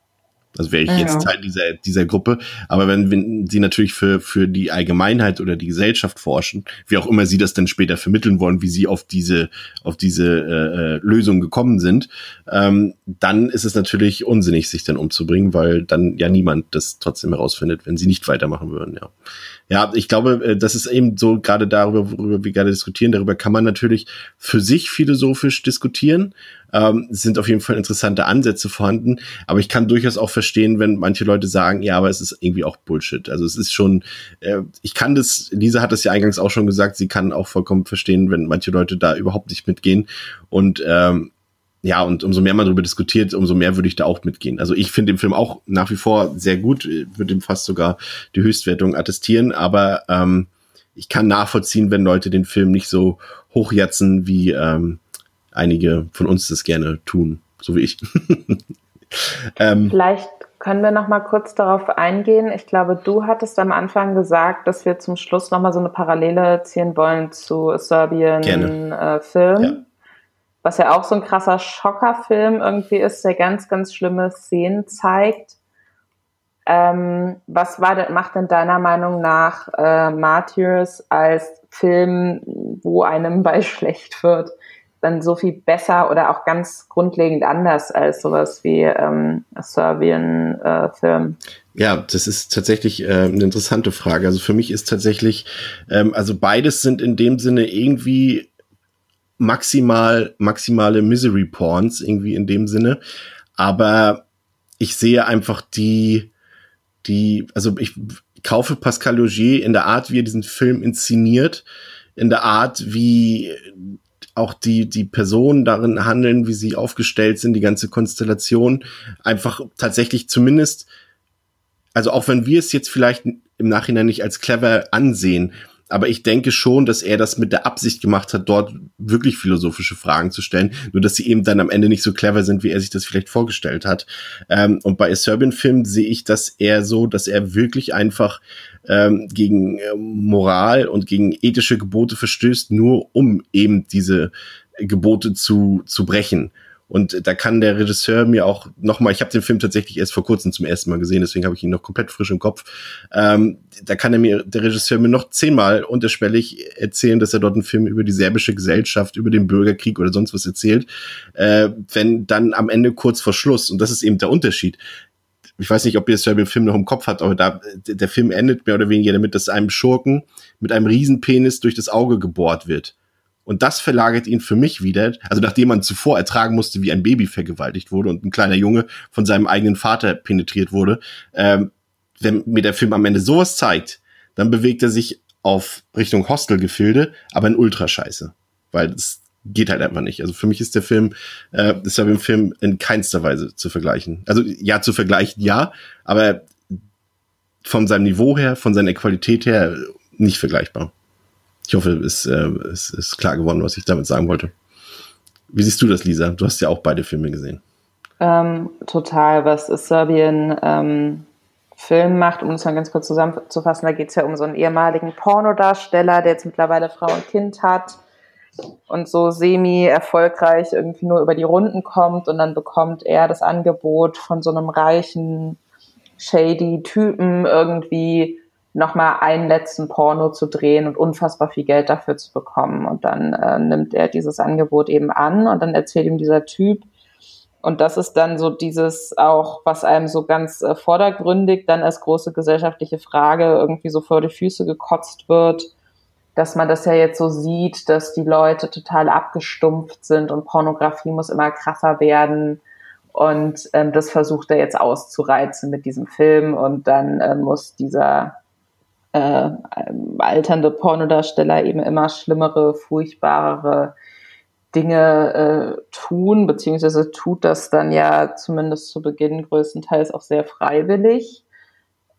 Also wäre ich ja. jetzt Teil dieser, dieser Gruppe. Aber wenn, wenn sie natürlich für, für die Allgemeinheit oder die Gesellschaft forschen, wie auch immer sie das dann später vermitteln wollen, wie sie auf diese, auf diese äh, äh, Lösung gekommen sind, ähm, dann ist es natürlich unsinnig, sich dann umzubringen, weil dann ja niemand das trotzdem herausfindet, wenn sie nicht weitermachen würden, ja. Ja, ich glaube, äh, das ist eben so gerade darüber, worüber wir gerade diskutieren. Darüber kann man natürlich für sich philosophisch diskutieren. Ähm, es sind auf jeden Fall interessante Ansätze vorhanden. Aber ich kann durchaus auch verstehen, wenn manche Leute sagen, ja, aber es ist irgendwie auch Bullshit. Also es ist schon, äh, ich kann das, Lisa hat das ja eingangs auch schon gesagt, sie kann auch vollkommen verstehen, wenn manche Leute da überhaupt nicht mitgehen. Und ähm, ja, und umso mehr man darüber diskutiert, umso mehr würde ich da auch mitgehen. Also ich finde den Film auch nach wie vor sehr gut, würde ihm fast sogar die Höchstwertung attestieren, aber ähm, ich kann nachvollziehen, wenn Leute den Film nicht so hochjatzen, wie ähm, einige von uns das gerne tun, so wie ich. ähm, Vielleicht können wir noch mal kurz darauf eingehen. Ich glaube, du hattest am Anfang gesagt, dass wir zum Schluss noch mal so eine Parallele ziehen wollen zu Serbian äh, was ja auch so ein krasser Schockerfilm irgendwie ist, der ganz, ganz schlimme Szenen zeigt. Ähm, was war macht denn deiner Meinung nach äh, Martyrs als Film, wo einem bei schlecht wird, dann so viel besser oder auch ganz grundlegend anders als sowas wie ähm, Serbian-Film? Äh, ja, das ist tatsächlich äh, eine interessante Frage. Also für mich ist tatsächlich, ähm, also beides sind in dem Sinne irgendwie maximal, maximale Misery Porns irgendwie in dem Sinne. Aber ich sehe einfach die, die, also ich kaufe Pascal Logier in der Art, wie er diesen Film inszeniert, in der Art, wie auch die, die Personen darin handeln, wie sie aufgestellt sind, die ganze Konstellation, einfach tatsächlich zumindest, also auch wenn wir es jetzt vielleicht im Nachhinein nicht als clever ansehen, aber ich denke schon, dass er das mit der Absicht gemacht hat, dort wirklich philosophische Fragen zu stellen, nur dass sie eben dann am Ende nicht so clever sind, wie er sich das vielleicht vorgestellt hat. Ähm, und bei A Serbian Film sehe ich das eher so, dass er wirklich einfach ähm, gegen äh, Moral und gegen ethische Gebote verstößt, nur um eben diese Gebote zu, zu brechen. Und da kann der Regisseur mir auch noch mal, ich habe den Film tatsächlich erst vor kurzem zum ersten Mal gesehen, deswegen habe ich ihn noch komplett frisch im Kopf. Ähm, da kann er mir, der Regisseur mir noch zehnmal unterschwellig erzählen, dass er dort einen Film über die serbische Gesellschaft, über den Bürgerkrieg oder sonst was erzählt. Äh, wenn dann am Ende kurz vor Schluss, und das ist eben der Unterschied, ich weiß nicht, ob ihr Serbian Film noch im Kopf habt, aber da, der Film endet mehr oder weniger damit, dass einem Schurken mit einem Riesenpenis durch das Auge gebohrt wird. Und das verlagert ihn für mich wieder, also nachdem man zuvor ertragen musste, wie ein Baby vergewaltigt wurde und ein kleiner Junge von seinem eigenen Vater penetriert wurde, ähm, wenn mir der Film am Ende sowas zeigt, dann bewegt er sich auf Richtung Hostelgefilde, aber in Ultrascheiße. Weil das geht halt einfach nicht. Also für mich ist der Film, äh, ist ja im Film in keinster Weise zu vergleichen. Also ja, zu vergleichen, ja, aber von seinem Niveau her, von seiner Qualität her nicht vergleichbar. Ich hoffe, es, äh, es ist klar geworden, was ich damit sagen wollte. Wie siehst du das, Lisa? Du hast ja auch beide Filme gesehen. Ähm, total. Was ist Serbien ähm, Film macht, um es mal ganz kurz zusammenzufassen, da geht es ja um so einen ehemaligen Pornodarsteller, der jetzt mittlerweile Frau und Kind hat und so semi-erfolgreich irgendwie nur über die Runden kommt und dann bekommt er das Angebot von so einem reichen, shady Typen irgendwie nochmal einen letzten Porno zu drehen und unfassbar viel Geld dafür zu bekommen. Und dann äh, nimmt er dieses Angebot eben an und dann erzählt ihm dieser Typ, und das ist dann so dieses auch, was einem so ganz äh, vordergründig dann als große gesellschaftliche Frage irgendwie so vor die Füße gekotzt wird, dass man das ja jetzt so sieht, dass die Leute total abgestumpft sind und Pornografie muss immer krasser werden. Und ähm, das versucht er jetzt auszureizen mit diesem Film. Und dann äh, muss dieser äh, alternde Pornodarsteller eben immer schlimmere, furchtbarere Dinge äh, tun, beziehungsweise tut das dann ja zumindest zu Beginn größtenteils auch sehr freiwillig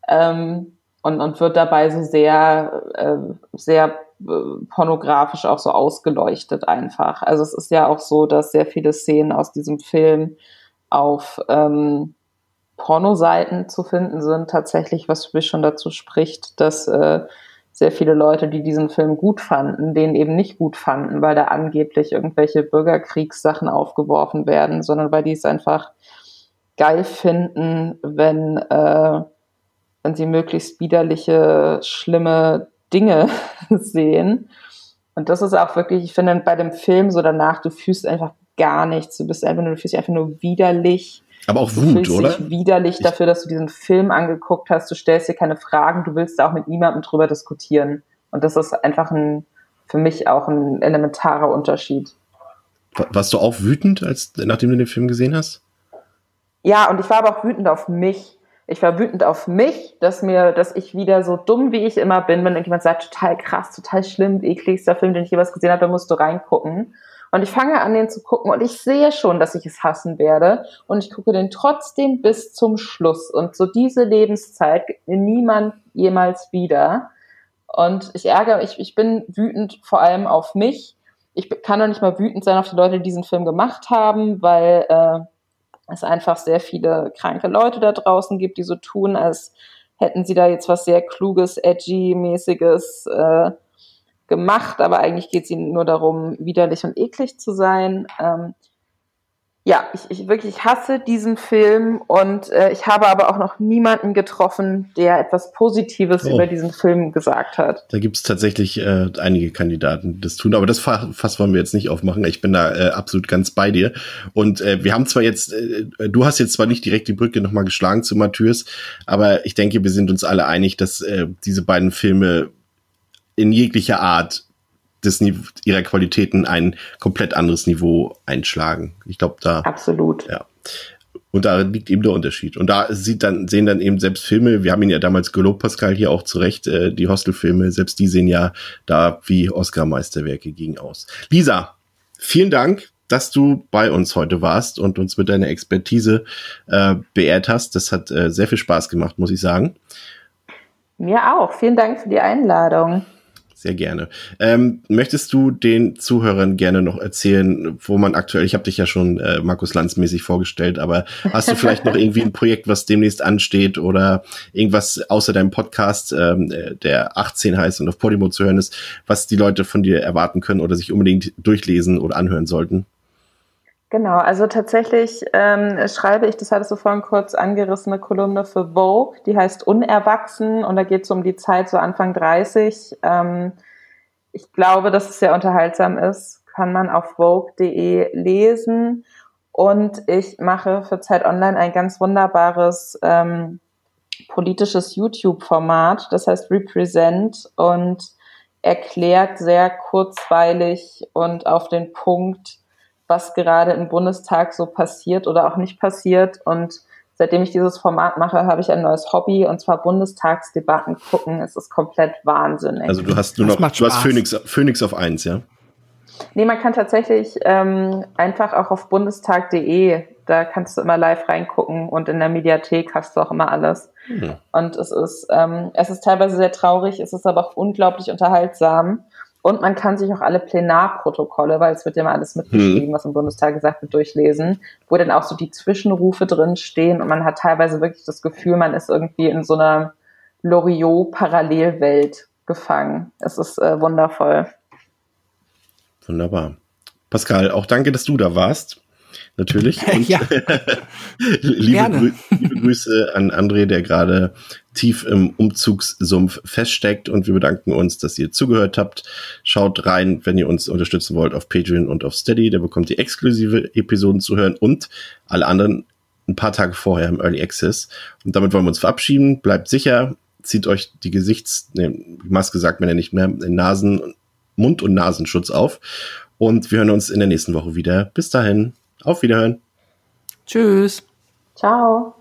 ähm, und, und wird dabei so sehr, äh, sehr äh, pornografisch auch so ausgeleuchtet einfach. Also es ist ja auch so, dass sehr viele Szenen aus diesem Film auf ähm, Pornoseiten zu finden sind, tatsächlich, was für mich schon dazu spricht, dass äh, sehr viele Leute, die diesen Film gut fanden, den eben nicht gut fanden, weil da angeblich irgendwelche Bürgerkriegssachen aufgeworfen werden, sondern weil die es einfach geil finden, wenn, äh, wenn sie möglichst widerliche, schlimme Dinge sehen. Und das ist auch wirklich, ich finde bei dem Film so danach, du fühlst einfach gar nichts. Du bist einfach nur, du fühlst dich einfach nur widerlich aber auch Wut, du oder? Dich widerlich dafür, dass du diesen Film angeguckt hast. Du stellst dir keine Fragen. Du willst da auch mit niemandem drüber diskutieren. Und das ist einfach ein, für mich auch ein elementarer Unterschied. Warst du auch wütend, als, nachdem du den Film gesehen hast? Ja, und ich war aber auch wütend auf mich. Ich war wütend auf mich, dass mir, dass ich wieder so dumm wie ich immer bin, wenn irgendjemand sagt, total krass, total schlimm, ekligster Film, den ich jemals gesehen habe, da musst du reingucken. Und ich fange an, den zu gucken und ich sehe schon, dass ich es hassen werde. Und ich gucke den trotzdem bis zum Schluss. Und so diese Lebenszeit gibt mir niemand jemals wieder. Und ich ärgere, ich, ich bin wütend vor allem auf mich. Ich kann doch nicht mal wütend sein auf die Leute, die diesen Film gemacht haben, weil äh, es einfach sehr viele kranke Leute da draußen gibt, die so tun, als hätten sie da jetzt was sehr Kluges, Edgy-mäßiges äh, gemacht, aber eigentlich geht es ihnen nur darum, widerlich und eklig zu sein. Ähm, ja, ich, ich wirklich hasse diesen Film und äh, ich habe aber auch noch niemanden getroffen, der etwas Positives oh. über diesen Film gesagt hat. Da gibt es tatsächlich äh, einige Kandidaten, die das tun, aber das Fass wollen wir jetzt nicht aufmachen. Ich bin da äh, absolut ganz bei dir. Und äh, wir haben zwar jetzt, äh, du hast jetzt zwar nicht direkt die Brücke nochmal geschlagen zu Matthäus, aber ich denke, wir sind uns alle einig, dass äh, diese beiden Filme in jeglicher Art des ihrer Qualitäten ein komplett anderes Niveau einschlagen. Ich glaube, da. Absolut. Ja. Und da liegt eben der Unterschied. Und da sieht dann, sehen dann eben selbst Filme, wir haben ihn ja damals gelobt, Pascal, hier auch zurecht, äh, die Hostelfilme, selbst die sehen ja da wie Oscar-Meisterwerke gegen aus. Lisa, vielen Dank, dass du bei uns heute warst und uns mit deiner Expertise äh, beehrt hast. Das hat äh, sehr viel Spaß gemacht, muss ich sagen. Mir auch. Vielen Dank für die Einladung. Sehr gerne. Ähm, möchtest du den Zuhörern gerne noch erzählen, wo man aktuell, ich habe dich ja schon äh, Markus Lanz mäßig vorgestellt, aber hast du vielleicht noch irgendwie ein Projekt, was demnächst ansteht oder irgendwas außer deinem Podcast, ähm, der 18 heißt und auf Podimo zu hören ist, was die Leute von dir erwarten können oder sich unbedingt durchlesen oder anhören sollten? Genau, also tatsächlich ähm, schreibe ich, das hattest du vorhin kurz angerissene Kolumne für Vogue, die heißt Unerwachsen und da geht es um die Zeit so Anfang 30. Ähm, ich glaube, dass es sehr unterhaltsam ist, kann man auf vogue.de lesen und ich mache für Zeit Online ein ganz wunderbares ähm, politisches YouTube-Format, das heißt Represent und erklärt sehr kurzweilig und auf den Punkt, was gerade im Bundestag so passiert oder auch nicht passiert. Und seitdem ich dieses Format mache, habe ich ein neues Hobby und zwar Bundestagsdebatten gucken. Es ist komplett wahnsinnig. Also du hast nur noch, du hast Phoenix, Phoenix auf eins, ja? Nee, man kann tatsächlich ähm, einfach auch auf bundestag.de, da kannst du immer live reingucken und in der Mediathek hast du auch immer alles. Mhm. Und es ist, ähm, es ist teilweise sehr traurig, es ist aber auch unglaublich unterhaltsam. Und man kann sich auch alle Plenarprotokolle, weil es wird ja immer alles mitgeschrieben, hm. was im Bundestag gesagt wird, durchlesen, wo dann auch so die Zwischenrufe drin stehen und man hat teilweise wirklich das Gefühl, man ist irgendwie in so einer Loriot-Parallelwelt gefangen. Es ist äh, wundervoll. Wunderbar. Pascal, auch danke, dass du da warst. Natürlich. Und Ja. liebe. Grü liebe Grüße an André, der gerade tief im Umzugssumpf feststeckt. Und wir bedanken uns, dass ihr zugehört habt. Schaut rein, wenn ihr uns unterstützen wollt, auf Patreon und auf Steady. Da bekommt ihr exklusive Episoden zu hören und alle anderen ein paar Tage vorher im Early Access. Und damit wollen wir uns verabschieden. Bleibt sicher, zieht euch die Gesichts, ne, wie Maske sagt man ja nicht mehr, den Nasen, Mund- und Nasenschutz auf. Und wir hören uns in der nächsten Woche wieder. Bis dahin, auf Wiederhören. Tschüss. Ciao.